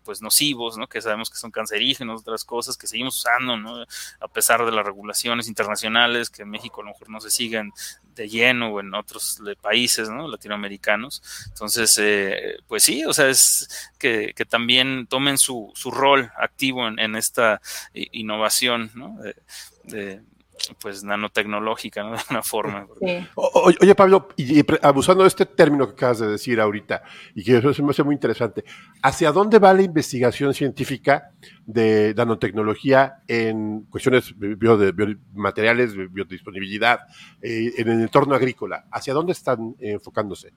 pues pues, nocivos, ¿no? Que sabemos que son cancerígenos, otras cosas que seguimos usando, ¿no? A pesar de las regulaciones internacionales que en México a lo mejor no se siguen de lleno o en otros países, ¿no? Latinoamericanos. Entonces, eh, pues sí, o sea, es que, también tomen su, su rol activo en, esta innovación, ¿no? de, pues nanotecnológica, ¿no? De una forma. oye, Pablo, y, abusando de este término que acabas de decir ahorita, y que eso me hace muy interesante, ¿hacia dónde va la investigación científica de nanotecnología en cuestiones de biomateriales, biodisponibilidad, eh, en el entorno agrícola? ¿Hacia dónde están enfocándose?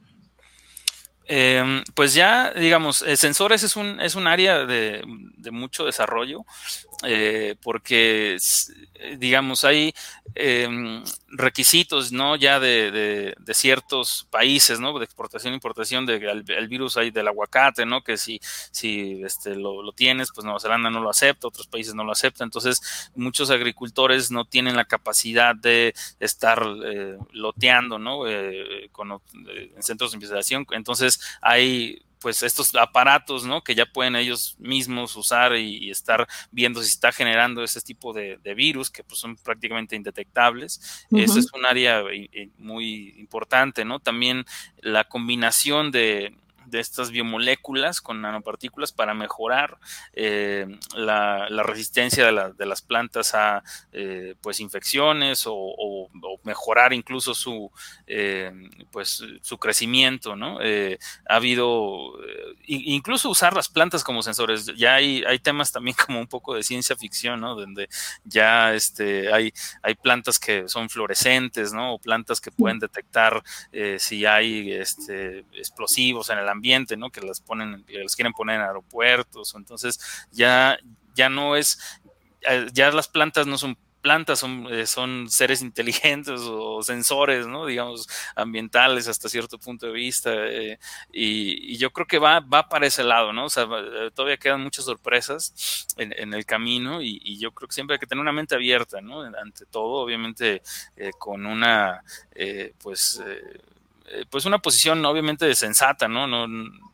Em, pues ya, digamos, eh, sensores es un, es un área de, de mucho desarrollo, eh, porque, digamos, hay em, requisitos, ¿no? Ya de, de, ciertos países, ¿no? De exportación importación del de, virus ahí del aguacate, ¿no? Que si, si este, lo, lo, tienes, pues Nueva Zelanda no lo acepta, otros países no lo aceptan. Entonces, muchos agricultores no tienen la capacidad de estar eh, loteando, ¿no? con, en centros de investigación. Entonces, hay pues estos aparatos, ¿no? Que ya pueden ellos mismos usar y, estar viendo si está generando ese tipo de, virus que pues son prácticamente indetectables. Eso es un área eh, eh, muy importante, ¿no? También la combinación de, de estas biomoléculas con nanopartículas para mejorar eh, la, resistencia de, las plantas a eh, pues infecciones o, mejorar incluso su eh, pues su crecimiento no ha habido incluso usar las plantas como sensores. Ya hay, hay temas también como un poco de ciencia ficción no donde ya este hay hay plantas que son fluorescentes no o plantas que pueden detectar si hay este explosivos en el ambiente ambiente, ¿no? Que las ponen, que las quieren poner en aeropuertos, entonces ya, ya no es, eh, ya las plantas no son plantas son, eh, son seres inteligentes o sensores, ¿no? Digamos, ambientales hasta cierto punto de vista. Eh, y, yo creo que va, va para ese lado, ¿no? O sea, todavía quedan muchas sorpresas en, el camino y, yo creo que siempre hay que tener una mente abierta, ¿no? Ante todo, obviamente, con una, eh, pues una posición obviamente sensata, ¿no? ¿no?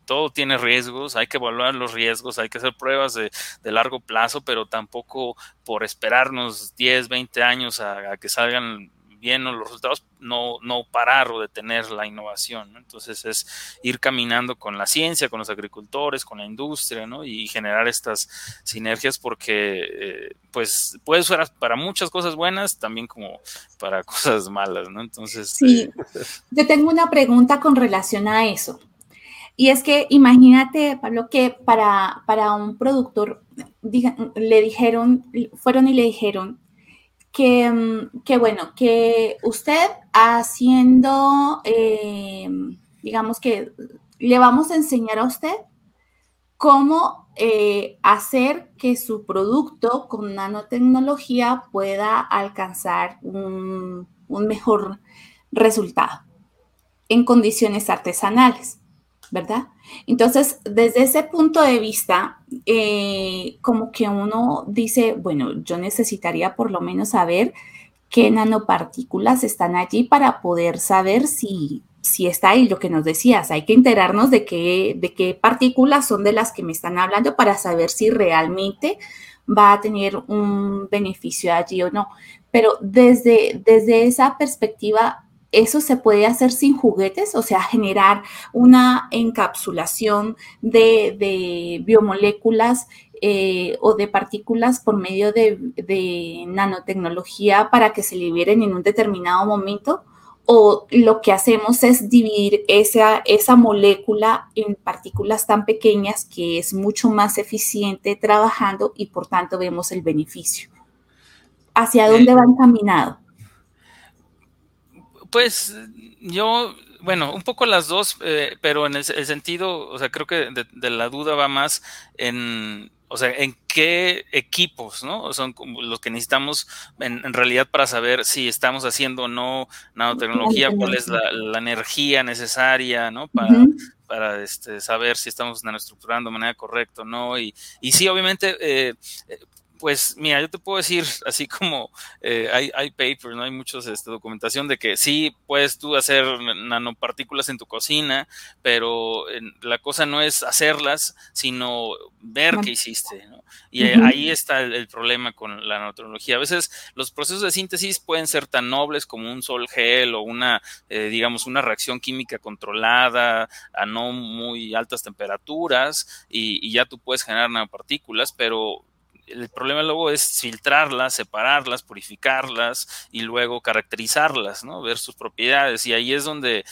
Todo tiene riesgos, hay que evaluar los riesgos, hay que hacer pruebas de, largo plazo, pero tampoco por esperarnos 10, 20 años a que salgan bien los resultados, no, no parar o detener la innovación. Entonces es ir caminando con la ciencia, con los agricultores, con la industria, ¿no? Y generar estas sinergias porque, eh, pues, puede ser para muchas cosas buenas, también como para cosas malas, ¿no? Entonces... Sí, eh, yo tengo una pregunta con relación a eso. Y es que imagínate, Pablo, que para, para un productor le dijeron, fueron y le dijeron, Mm, que, bueno, que usted haciendo, eh, digamos que le vamos a enseñar a usted cómo eh, hacer que su producto con nanotecnología pueda alcanzar un, mejor resultado en condiciones artesanales, ¿verdad? Entonces, desde ese punto de vista, eh, como que uno dice, bueno, yo necesitaría por lo menos saber qué nanopartículas están allí para poder saber si si está ahí lo que nos decías, hay que enterarnos de qué, de qué partículas son de las que me están hablando para saber si realmente va a tener un beneficio allí o no. Pero desde, desde esa perspectiva, eso se puede hacer sin juguetes, o sea, generar una encapsulación de, biomoléculas eh, o de partículas por medio de, de nanotecnología para que se liberen en un determinado momento o lo que hacemos es dividir esa, esa molécula en partículas tan pequeñas que es mucho más eficiente trabajando y por tanto vemos el beneficio. ¿Hacia dónde va encaminado? Pues yo, bueno, un poco las dos, eh, pero en el, sentido, o sea, creo que de, la duda va más en o sea, en qué equipos, ¿no? Son los que necesitamos en, realidad para saber si estamos haciendo o no nanotecnología, cuál es la, energía necesaria, ¿no? Para, para este, saber si estamos nanoestructurando de manera correcta o no. Y, y sí, obviamente, eh, pues mira, yo te puedo decir, así como eh, hay, hay papers, ¿no? Hay muchos este, documentación de que sí puedes tú hacer nanopartículas en tu cocina, pero la cosa no es hacerlas, sino ver qué hiciste, ¿no? Y ahí está el, problema con la nanotecnología. A veces los procesos de síntesis pueden ser tan nobles como un sol gel o una, eh, digamos, una reacción química controlada a no muy altas temperaturas y, y ya tú puedes generar nanopartículas, pero el problema luego es filtrarlas, separarlas, purificarlas y luego caracterizarlas, ¿no? Ver sus propiedades. Y ahí es donde,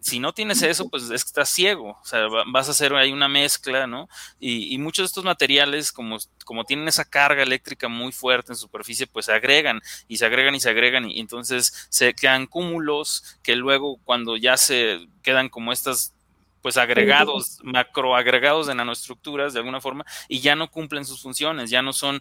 si no tienes eso, pues es que estás ciego. O sea, vas a hacer ahí una mezcla, ¿no? Y, muchos de estos materiales, como, como tienen esa carga eléctrica muy fuerte en superficie, pues se agregan y se agregan y se agregan. Y entonces se quedan cúmulos que luego cuando ya se quedan como estas pues agregados, macroagregados de nanoestructuras de alguna forma y ya no cumplen sus funciones, ya no son,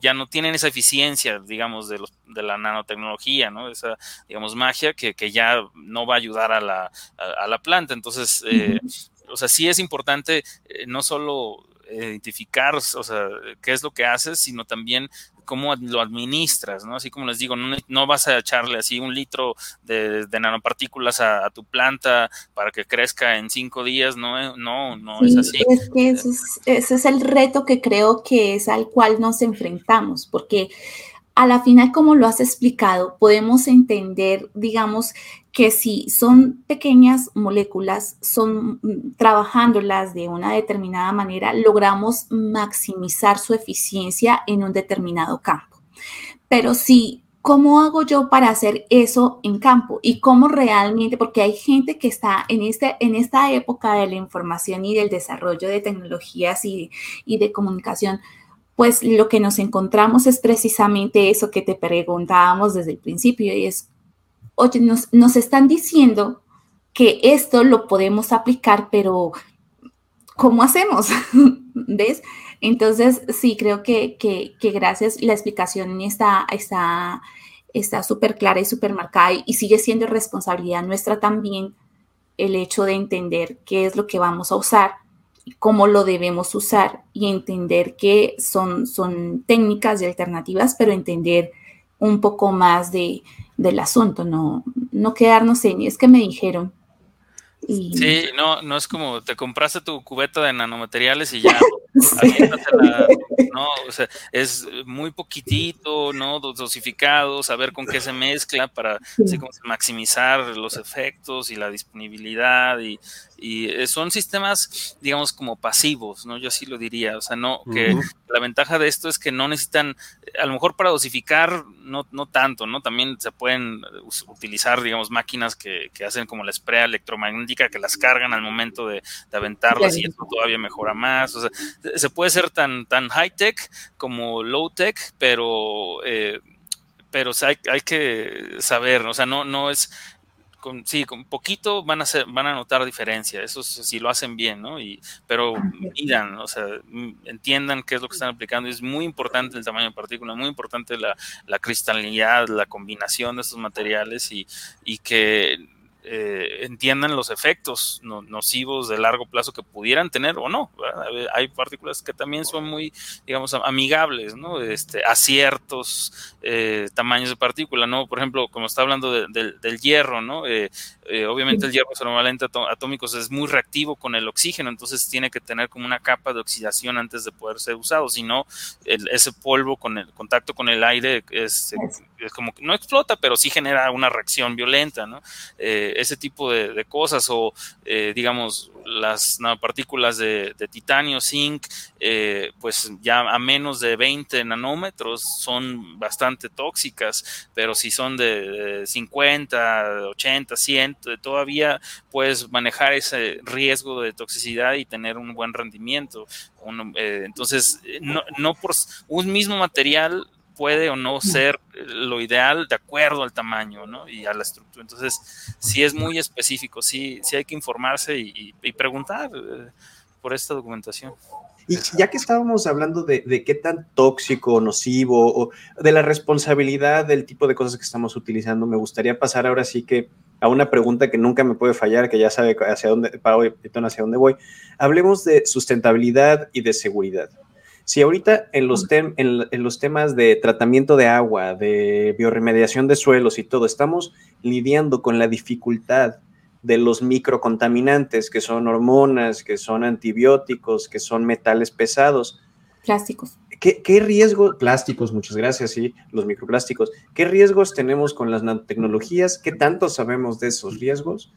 ya no tienen esa eficiencia, digamos, de, los, de la nanotecnología, ¿no? Esa, digamos, magia que, que ya no va a ayudar a la, a, la planta. Entonces, eh, o sea, sí es importante eh, no solo identificar, o sea, qué es lo que haces, sino también cómo lo administras, ¿no? Así como les digo, no, vas a echarle así un litro de, nanopartículas a, tu planta para que crezca en cinco días, no, no, no es así. Es que ese es, el reto que creo que es al cual nos enfrentamos, porque a la final, como lo has explicado, podemos entender, digamos, que si son pequeñas moléculas, son mm, trabajándolas de una determinada manera, logramos maximizar su eficiencia en un determinado campo. Pero si, ¿cómo hago yo para hacer eso en campo? Y cómo realmente, porque hay gente que está en, este, en esta época de la información y del desarrollo de tecnologías y, y de comunicación, pues lo que nos encontramos es precisamente eso que te preguntábamos desde el principio y es oye, nos, están diciendo que esto lo podemos aplicar, pero ¿cómo hacemos? ¿Ves? Entonces, sí, creo que, que, gracias, la explicación está está súper clara y súper marcada y, sigue siendo responsabilidad nuestra también el hecho de entender qué es lo que vamos a usar, cómo lo debemos usar y entender que son, son técnicas y alternativas, pero entender un poco más de, del asunto, no, no quedarnos en, es que me dijeron. Sí, no, no es como te compraste tu cubeta de nanomateriales y ya no, o sea, es muy poquitito, ¿no? Dosificado, saber con qué se mezcla para maximizar los efectos y la disponibilidad y, y eh, son sistemas, digamos, como pasivos, ¿no? Yo así lo diría, o sea, no, que la ventaja de esto es que no necesitan, a lo mejor para dosificar, no, no tanto, ¿no? También se pueden utilizar, digamos, máquinas que, que hacen como la esprea electromagnética, que las cargan al momento de, aventarlas y eso todavía mejora más, o sea, se puede ser tan, tan high-tech como low-tech, pero... Eh, pero hay, hay, que saber, o sea, no, no es, con, sí, con poquito van a ser, van a notar diferencia, eso si lo hacen bien, ¿no? Y, pero miran, o sea, entiendan qué es lo que están aplicando. Es muy importante el tamaño de partícula, muy importante la, la cristalinidad, la combinación de estos materiales y, y que eh, entiendan los efectos nocivos de largo plazo que pudieran tener o no. Hay partículas que también son muy, digamos, amigables, ¿no? Este, a ciertos eh, tamaños de partícula, ¿no? Por ejemplo, como está hablando del hierro, ¿no? Eh, obviamente el hierro normalmente atómicos es muy reactivo con el oxígeno, entonces tiene que tener como una capa de oxidación antes de poder ser usado, si no, ese polvo con el contacto con el aire es, es como que no explota, pero sí genera una reacción violenta, ¿no? ese tipo de, cosas o eh, digamos las nanopartículas de, titanio, zinc, eh, pues ya a menos de 20 nanómetros son bastante tóxicas, pero si son de, 50, 80, 100, todavía puedes manejar ese riesgo de toxicidad y tener un buen rendimiento. Eh, entonces, no, no por un mismo material puede o no ser lo ideal de acuerdo al tamaño ¿no? y a la estructura. Entonces, sí es muy específico, sí, sí hay que informarse y, preguntar eh, por esta documentación. Y ya que estábamos hablando de, qué tan tóxico, nocivo, o de la responsabilidad del tipo de cosas que estamos utilizando, me gustaría pasar ahora sí que a una pregunta que nunca me puede fallar, que ya sabe hacia dónde, hoy, hacia dónde voy. Hablemos de sustentabilidad y de seguridad. Si ahorita en los, en, los temas de tratamiento de agua, de bioremediación de suelos y todo, estamos lidiando con la dificultad de los microcontaminantes, que son hormonas, que son antibióticos, que son metales pesados. Plásticos. ¿Qué, qué riesgos? Plásticos, muchas gracias, sí, los microplásticos. ¿Qué riesgos tenemos con las nanotecnologías? ¿Qué tanto sabemos de esos riesgos?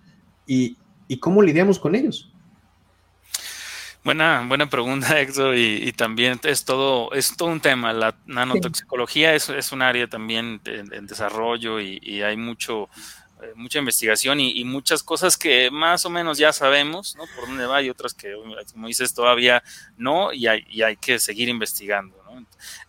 ¿Y, y cómo lidiamos con ellos? Buena, buena pregunta, Héctor, y, también es todo, es todo un tema. La nanotoxicología es, es un área también en, desarrollo y, hay mucho, eh, mucha investigación y, muchas cosas que más o menos ya sabemos, ¿no? Por dónde va y otras que, como dices, todavía no y hay, y hay que seguir investigando.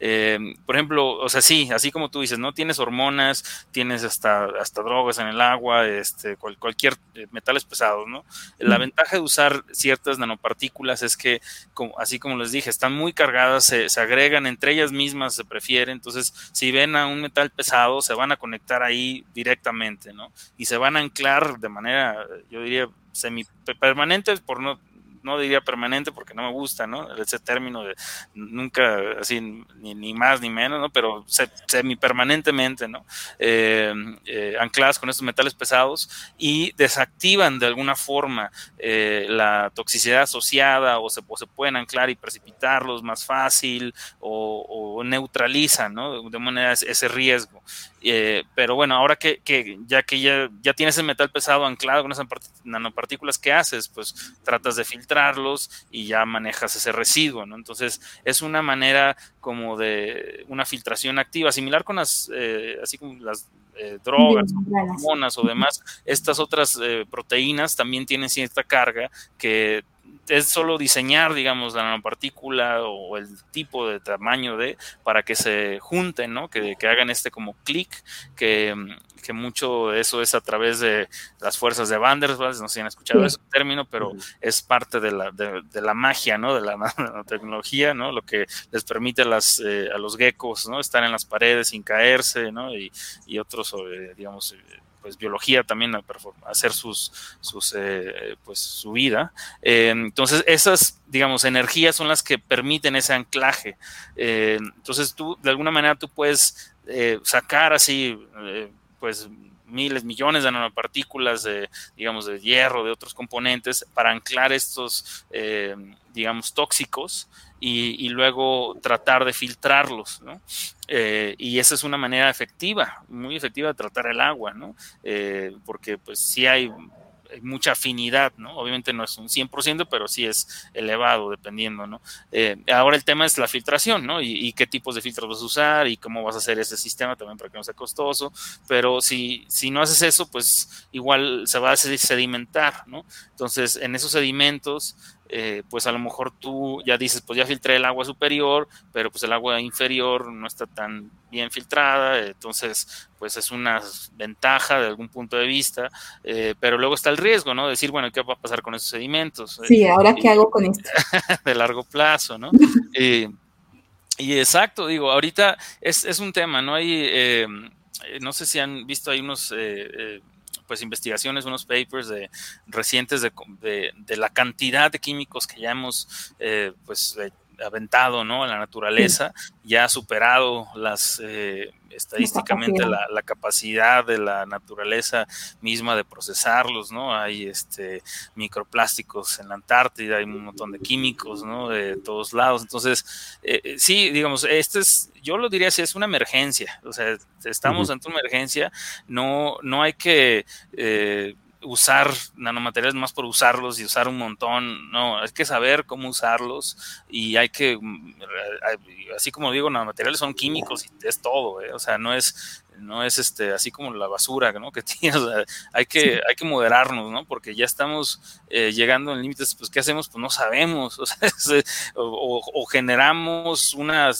Eh, por ejemplo, o sea, sí, así como tú dices, ¿no? Tienes hormonas, tienes hasta, hasta drogas en el agua, este, cualquier eh, metales pesados, ¿no? La ventaja de usar ciertas nanopartículas es que, como, así como les dije, están muy cargadas, se, se agregan entre ellas mismas, se prefiere, entonces, si ven a un metal pesado, se van a conectar ahí directamente, ¿no? Y se van a anclar de manera, yo diría, semi permanente, por no no diría permanente porque no me gusta, ¿no? Ese término de nunca así, ni, más ni menos, ¿no? Pero semi permanentemente, ¿no? Eh, eh, ancladas con estos metales pesados y desactivan de alguna forma eh, la toxicidad asociada o se, pueden anclar y precipitarlos más fácil o, neutralizan, ¿no? De manera ese riesgo. pero bueno, ahora que, ya que ya, ya tienes el metal pesado anclado con esas nanopartículas, ¿qué haces? Pues tratas de filtrar y ya manejas ese residuo, ¿no? Entonces es una manera como de una filtración activa, similar con las, eh, así como las eh, drogas, hormonas o demás, estas otras eh, proteínas también tienen cierta carga que es solo diseñar, digamos, la nanopartícula o el tipo de tamaño de para que se junten, ¿no? Que, que hagan este como clic, que, que, mucho de eso es a través de las fuerzas de Van der Waals, no sé si han escuchado ese término, pero es parte de la, de, la magia, ¿no? De la nanotecnología, ¿no? Lo que les permite a, las, eh, a los geckos, ¿no? Estar en las paredes sin caerse, ¿no? Y, y otros, digamos, pues biología también a hacer sus, sus eh, pues su vida. Eh, entonces esas, digamos, energías son las que permiten ese anclaje. Eh, entonces tú, de alguna manera, tú puedes sacar así, pues miles, millones de nanopartículas de, digamos, de hierro, de otros componentes para anclar estos, digamos, tóxicos y, luego tratar de filtrarlos, ¿no? Eh, y esa es una manera efectiva, muy efectiva de tratar el agua, ¿no? Eh, porque pues sí hay, mucha afinidad, ¿no? Obviamente no es un 100%, pero sí es elevado dependiendo, ¿no? Eh, ahora el tema es la filtración, ¿no? Y, qué tipos de filtros vas a usar y cómo vas a hacer ese sistema también para que no sea costoso, pero si, si no haces eso, pues igual se va a sedimentar, ¿no? Entonces, en esos sedimentos eh, pues a lo mejor tú ya dices, pues ya filtré el agua superior, pero pues el agua inferior no está tan bien filtrada, entonces pues es una ventaja de algún punto de vista, eh, pero luego está el riesgo, ¿no? Decir, bueno, ¿qué va a pasar con esos sedimentos? Sí, ahora qué hago con esto. de largo plazo, ¿no? y exacto, digo, ahorita es, es un tema, ¿no? Hay, no sé si han visto, hay unos pues investigaciones, unos papers de, recientes de, de, la cantidad de químicos que ya hemos eh, pues aventado ¿no? en la naturaleza, ya ha superado las eh, estadísticamente la, capacidad de la naturaleza misma de procesarlos, ¿no? Hay este microplásticos en la Antártida, hay un montón de químicos, ¿no? De todos lados. Entonces, eh, sí, digamos, este es, yo lo diría si es una emergencia, o sea, estamos ante una emergencia, no, no hay que eh, usar nanomateriales más por usarlos y usar un montón, no, hay que saber cómo usarlos y hay que, mm, así como digo, nanomateriales son químicos y es todo, ¿eh? o sea, no es, no es este, así como la basura, ¿no? Que tiene, hay que, hay que moderarnos, ¿no? Porque ya estamos eh, llegando en límites, pues, ¿qué hacemos? Pues no sabemos, o, generamos una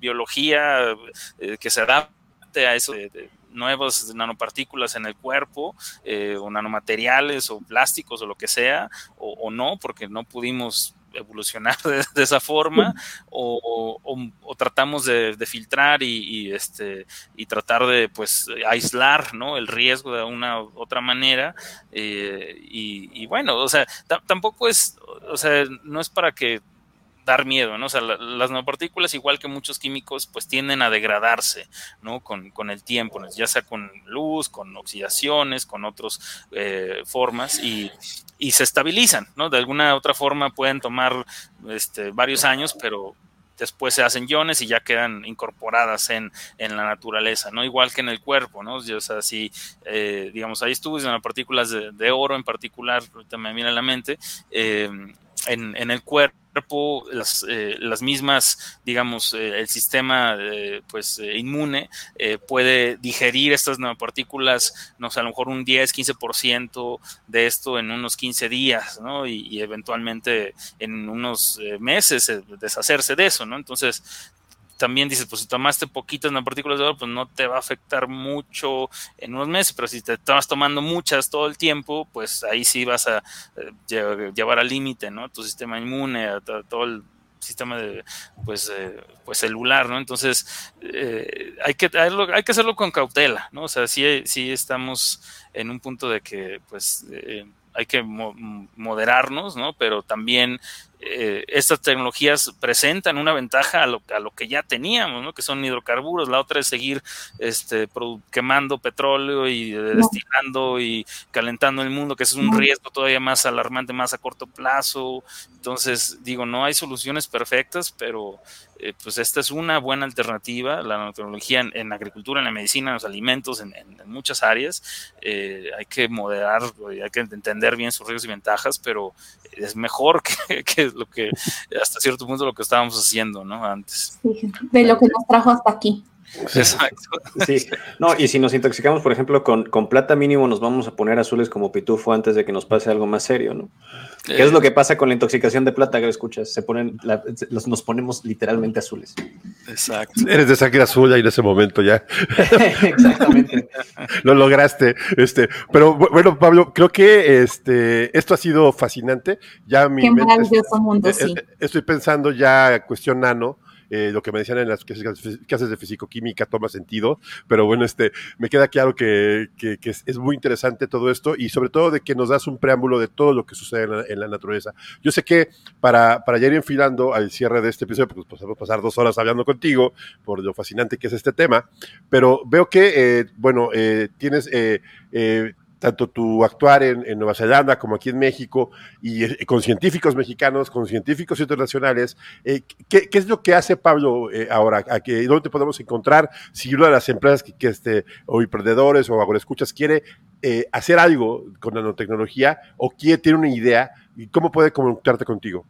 biología eh, que se adapte a eso de nuevas nanopartículas en el cuerpo, eh, o nanomateriales, o plásticos, o lo que sea, o, no, porque no pudimos evolucionar de, esa forma o, tratamos de, filtrar y, este y tratar de pues aislar no el riesgo de una u otra manera eh, y, bueno o sea tampoco es o sea no es para que dar miedo, ¿no? O sea, las nanopartículas, igual que muchos químicos, pues tienden a degradarse, ¿no? Con, el tiempo, ya sea con luz, con oxidaciones, con otras eh, formas y, se estabilizan, ¿no? De alguna otra forma pueden tomar este, varios años, pero después se hacen iones y ya quedan incorporadas en, la naturaleza, ¿no? Igual que en el cuerpo, ¿no? O sea, si, eh, digamos, hay estudios en las partículas de, oro en particular, ahorita me viene a la mente, eh, en, en el cuerpo, las, eh, las mismas, digamos, eh, el sistema eh, pues inmune puede digerir estas nanopartículas, no sé, a lo mejor un 10, 15% de esto en unos 15 días, ¿no? Y, y eventualmente en unos meses deshacerse de eso, ¿no? Entonces, también dices, pues si tomaste poquitas nanopartículas de oro, pues no te va a afectar mucho en unos meses, pero si te estás tomando muchas todo el tiempo, pues ahí sí vas a eh, llevar al límite, ¿no? Tu sistema inmune, todo el sistema de, pues, eh, pues celular, ¿no? Entonces, eh, hay, que, hay que hacerlo con cautela, ¿no? O sea, sí, sí estamos en un punto de que, pues, hay que moderarnos, ¿no? Pero también eh, estas tecnologías presentan una ventaja a lo, a lo que ya teníamos, ¿no? que son hidrocarburos. La otra es seguir este, quemando petróleo y destilando y calentando el mundo, que es un riesgo todavía más alarmante, más a corto plazo. Entonces, digo, no hay soluciones perfectas, pero eh, pues esta es una buena alternativa, la nanotecnología en, agricultura, en la medicina, en los alimentos, en, muchas áreas. Eh, hay que moderar, hay que entender bien sus riesgos y ventajas, pero es mejor que, que, lo que hasta cierto punto lo que estábamos haciendo, ¿no? Antes. de lo que nos trajo hasta aquí. Exacto. Sí, no, y si nos intoxicamos, por ejemplo, con, con, plata mínimo, nos vamos a poner azules como pitufo antes de que nos pase algo más serio, ¿no? ¿Qué es lo que pasa con la intoxicación de plata que escuchas? Se ponen, nos ponemos literalmente azules. Exacto. Eres de sangre azul ahí en ese momento ya. Exactamente. lo lograste. Este, pero bueno, Pablo, creo que este, esto ha sido fascinante. Ya mi Qué maravilloso mundo, eh, sí. Eh, estoy pensando ya cuestión nano eh, lo que me decían en las clases de fisicoquímica toma sentido, pero bueno, este, me queda claro que, es, muy interesante todo esto y sobre todo de que nos das un preámbulo de todo lo que sucede en la, naturaleza. Yo sé que para, para ya ir enfilando al cierre de este episodio, pues podemos pasar dos horas hablando contigo por lo fascinante que es este tema, pero veo que, eh, bueno, eh, tienes tanto tu actuar en, Nueva Zelanda como aquí en México, y, eh, con científicos mexicanos, con científicos internacionales. Eh, ¿qué, es lo que hace Pablo eh, ahora? ¿A ¿Dónde te podemos encontrar? Si una de las empresas que, este, o emprendedores o escuchas quiere hacer algo con nanotecnología o quiere, tiene una idea, ¿cómo puede comunicarte contigo?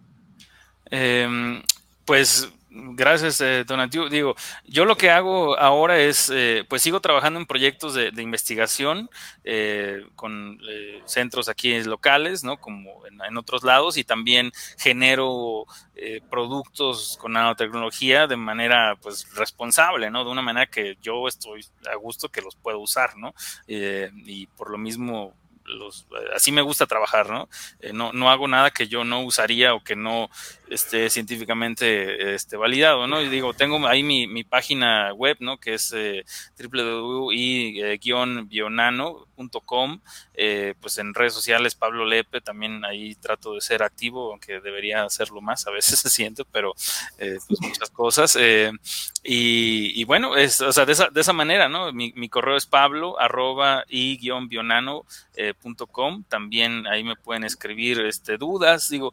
Em, pues Gracias, eh, Digo, yo lo que hago ahora es, eh, pues sigo trabajando en proyectos de, investigación eh, con, eh, centros aquí locales, ¿no? Como en, otros lados, y también genero eh, productos con nanotecnología de manera, pues, responsable, ¿no? De una manera que yo estoy a gusto que los puedo usar, ¿no? y por lo mismo, los, así me gusta trabajar, ¿no? ¿no? ¿no? hago nada que yo no usaría o que no esté científicamente este, validado, ¿no? Y digo, tengo ahí mi, mi página web, ¿no? Que es eh, www.i-bionano.com, eh, pues en redes sociales Pablo Lepe, también ahí trato de ser activo, aunque debería hacerlo más, a veces se siente, pero eh, pues muchas cosas. Eh, y, y, bueno, es, o sea, de esa, de esa manera, ¿no? Mi, mi correo es pablo arroba i-bionano.com, también ahí me pueden escribir este, dudas, digo,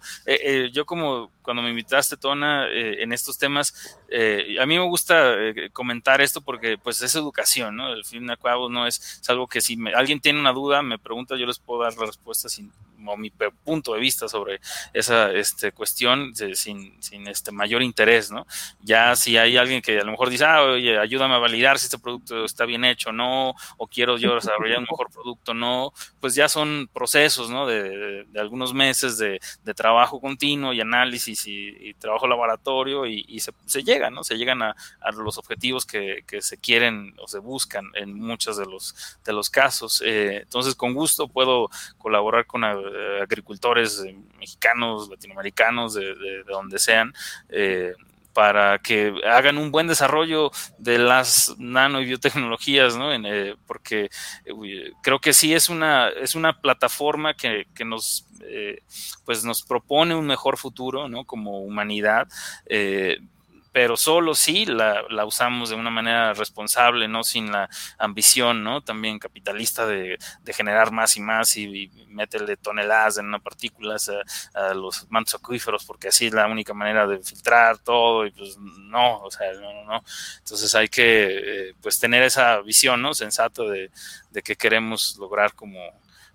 yo como cuando me invitaste, Tona, eh, en estos temas, eh, a mí me gusta eh, comentar esto porque pues es educación, ¿no? El fin de cabo no es, algo que si alguien tiene una duda, me pregunta, yo les puedo dar la respuesta sin o mi punto de vista sobre esa este, cuestión sin, sin, este mayor interés, ¿no? Ya si hay alguien que a lo mejor dice, ah, oye, ayúdame a validar si este producto está bien hecho o no, o quiero yo desarrollar un mejor producto no, pues ya son procesos, ¿no? De, de, algunos meses de, de, trabajo continuo y análisis y, trabajo laboratorio y, se, se, llega, ¿no? Se llegan a, a los objetivos que, que, se quieren o se buscan en muchos de los, de los casos. Eh, entonces, con gusto puedo colaborar con eh, agricultores eh, mexicanos, latinoamericanos, de, donde sean, eh, para que hagan un buen desarrollo de las nano y biotecnologías, ¿no? porque creo que sí es una, es una plataforma que, que nos, pues nos propone un mejor futuro, ¿no? Como humanidad pero solo si la, usamos de una manera responsable, no sin la ambición, ¿no? También capitalista de, generar más y más y, meterle toneladas en partículas a, los mantos acuíferos, porque así es la única manera de filtrar todo, y pues no, o sea, no, no, no. Entonces hay que, eh, pues, tener esa visión, ¿no? Sensato de, de qué queremos lograr como,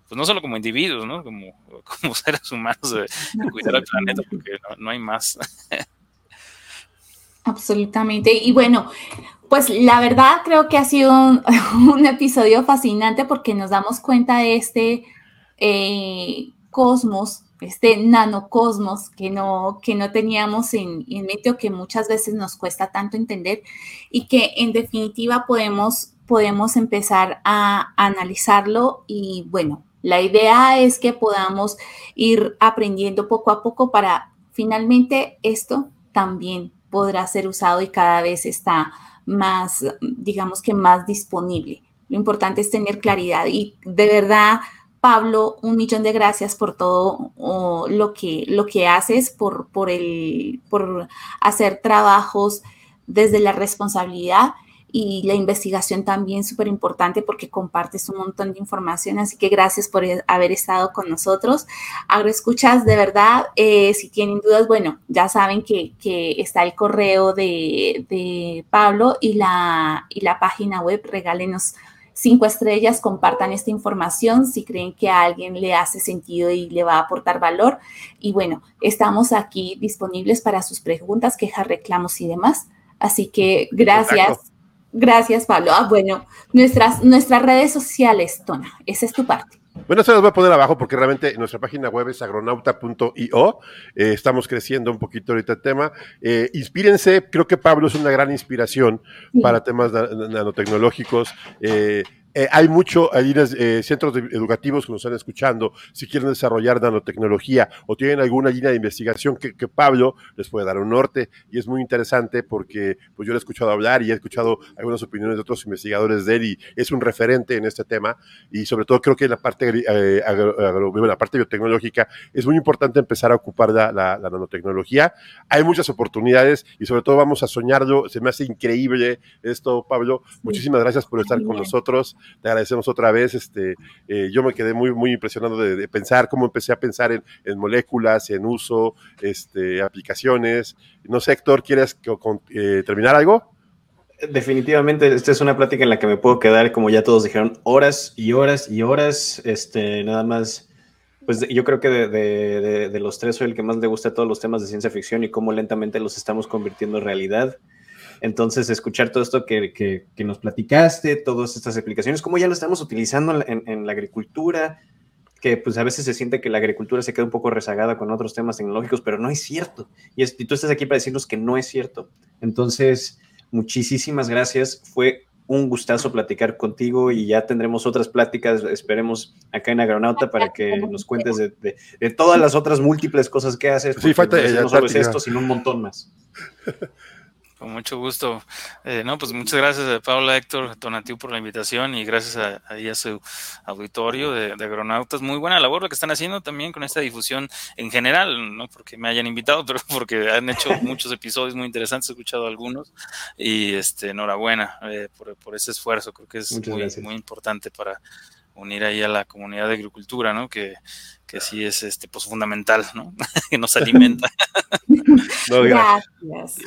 pues no solo como individuos, ¿no? Como, como seres humanos de, cuidar al planeta, porque no, no hay más. Absolutamente. Y bueno, pues la verdad creo que ha sido un, episodio fascinante porque nos damos cuenta de este eh, cosmos, este nanocosmos que no, que no teníamos en, en mente o que muchas veces nos cuesta tanto entender y que en definitiva podemos, podemos empezar a analizarlo y bueno, la idea es que podamos ir aprendiendo poco a poco para finalmente esto también podrá ser usado y cada vez está más, digamos que más disponible. Lo importante es tener claridad y de verdad, Pablo, un millón de gracias por todo lo, que, lo que haces, por, por, el, por hacer trabajos desde la responsabilidad y la investigación también súper importante porque compartes un montón de información, así que gracias por haber estado con nosotros. Agroescuchas, de verdad, eh, si tienen dudas, bueno, ya saben que, está el correo de, Pablo y la, y la página web, regálenos cinco estrellas, compartan esta información si creen que a alguien le hace sentido y le va a aportar valor. Y bueno, estamos aquí disponibles para sus preguntas, quejas, reclamos y demás. Así que gracias. Gracias, Pablo. Ah, bueno, nuestras, nuestras redes sociales, Tona, esa es tu parte. Bueno, se las voy a poner abajo porque realmente nuestra página web es agronauta.io. Eh, estamos creciendo un poquito ahorita el tema. Eh, inspírense, creo que Pablo es una gran inspiración para temas nanotecnológicos. Eh, eh, hay mucho, hay eh, centros educativos que nos están escuchando, si quieren desarrollar nanotecnología o tienen alguna línea de investigación que, Pablo les puede dar un norte y es muy interesante porque pues yo le he escuchado hablar y he escuchado algunas opiniones de otros investigadores de él y es un referente en este tema y sobre todo creo que en la parte, eh, la parte biotecnológica es muy importante empezar a ocupar la, la, nanotecnología. Hay muchas oportunidades y sobre todo vamos a soñarlo. Se me hace increíble esto, Pablo. Muchísimas gracias por estar con nosotros te agradecemos otra vez. Este, eh, yo me quedé muy, muy impresionado de, pensar cómo empecé a pensar en, moléculas, en uso, este, aplicaciones. No sé, Héctor, ¿quieres eh, terminar algo? Definitivamente, esta es una plática en la que me puedo quedar, como ya todos dijeron, horas y horas y horas. Este, nada más, pues yo creo que de, de los tres soy el que más le gusta todos los temas de ciencia ficción y cómo lentamente los estamos convirtiendo en realidad. Entonces, escuchar todo esto que, nos platicaste, todas estas explicaciones, cómo ya lo estamos utilizando en, la agricultura, que pues a veces se siente que la agricultura se queda un poco rezagada con otros temas tecnológicos, pero no es cierto. Y, y tú estás aquí para decirnos que no es cierto. Entonces, muchísimas gracias. Fue un gustazo platicar contigo y ya tendremos otras pláticas, esperemos, acá en Agronauta para que nos cuentes de, todas las otras múltiples cosas que haces. Sí, falta no solo es esto, sino un montón más. Con mucho gusto. Eh, no, pues muchas gracias a Paula Héctor Tonatiu por la invitación y gracias a, a, su auditorio de, de, agronautas. Muy buena labor lo que están haciendo también con esta difusión en general, no porque me hayan invitado, pero porque han hecho muchos episodios muy interesantes, he escuchado algunos y este enhorabuena eh, por, por, ese esfuerzo. Creo que es muy, muy importante para unir ahí a la comunidad de agricultura, ¿no? Que, que sí es este pues fundamental, ¿no? que nos alimenta. no, gracias.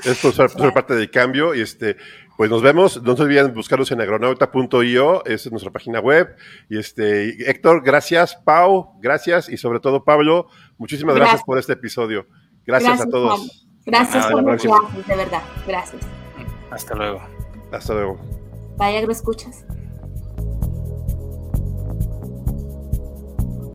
Esto es parte del cambio y este pues nos vemos, no se olviden buscarnos en agronauta.io, es nuestra página web. Y este, Héctor, gracias, Pau, gracias, y sobre todo Pablo, muchísimas gracias, por este episodio. Gracias, a todos. Gracias por las clases, de verdad. Gracias. Hasta luego. Hasta luego. Vaya, lo escuchas.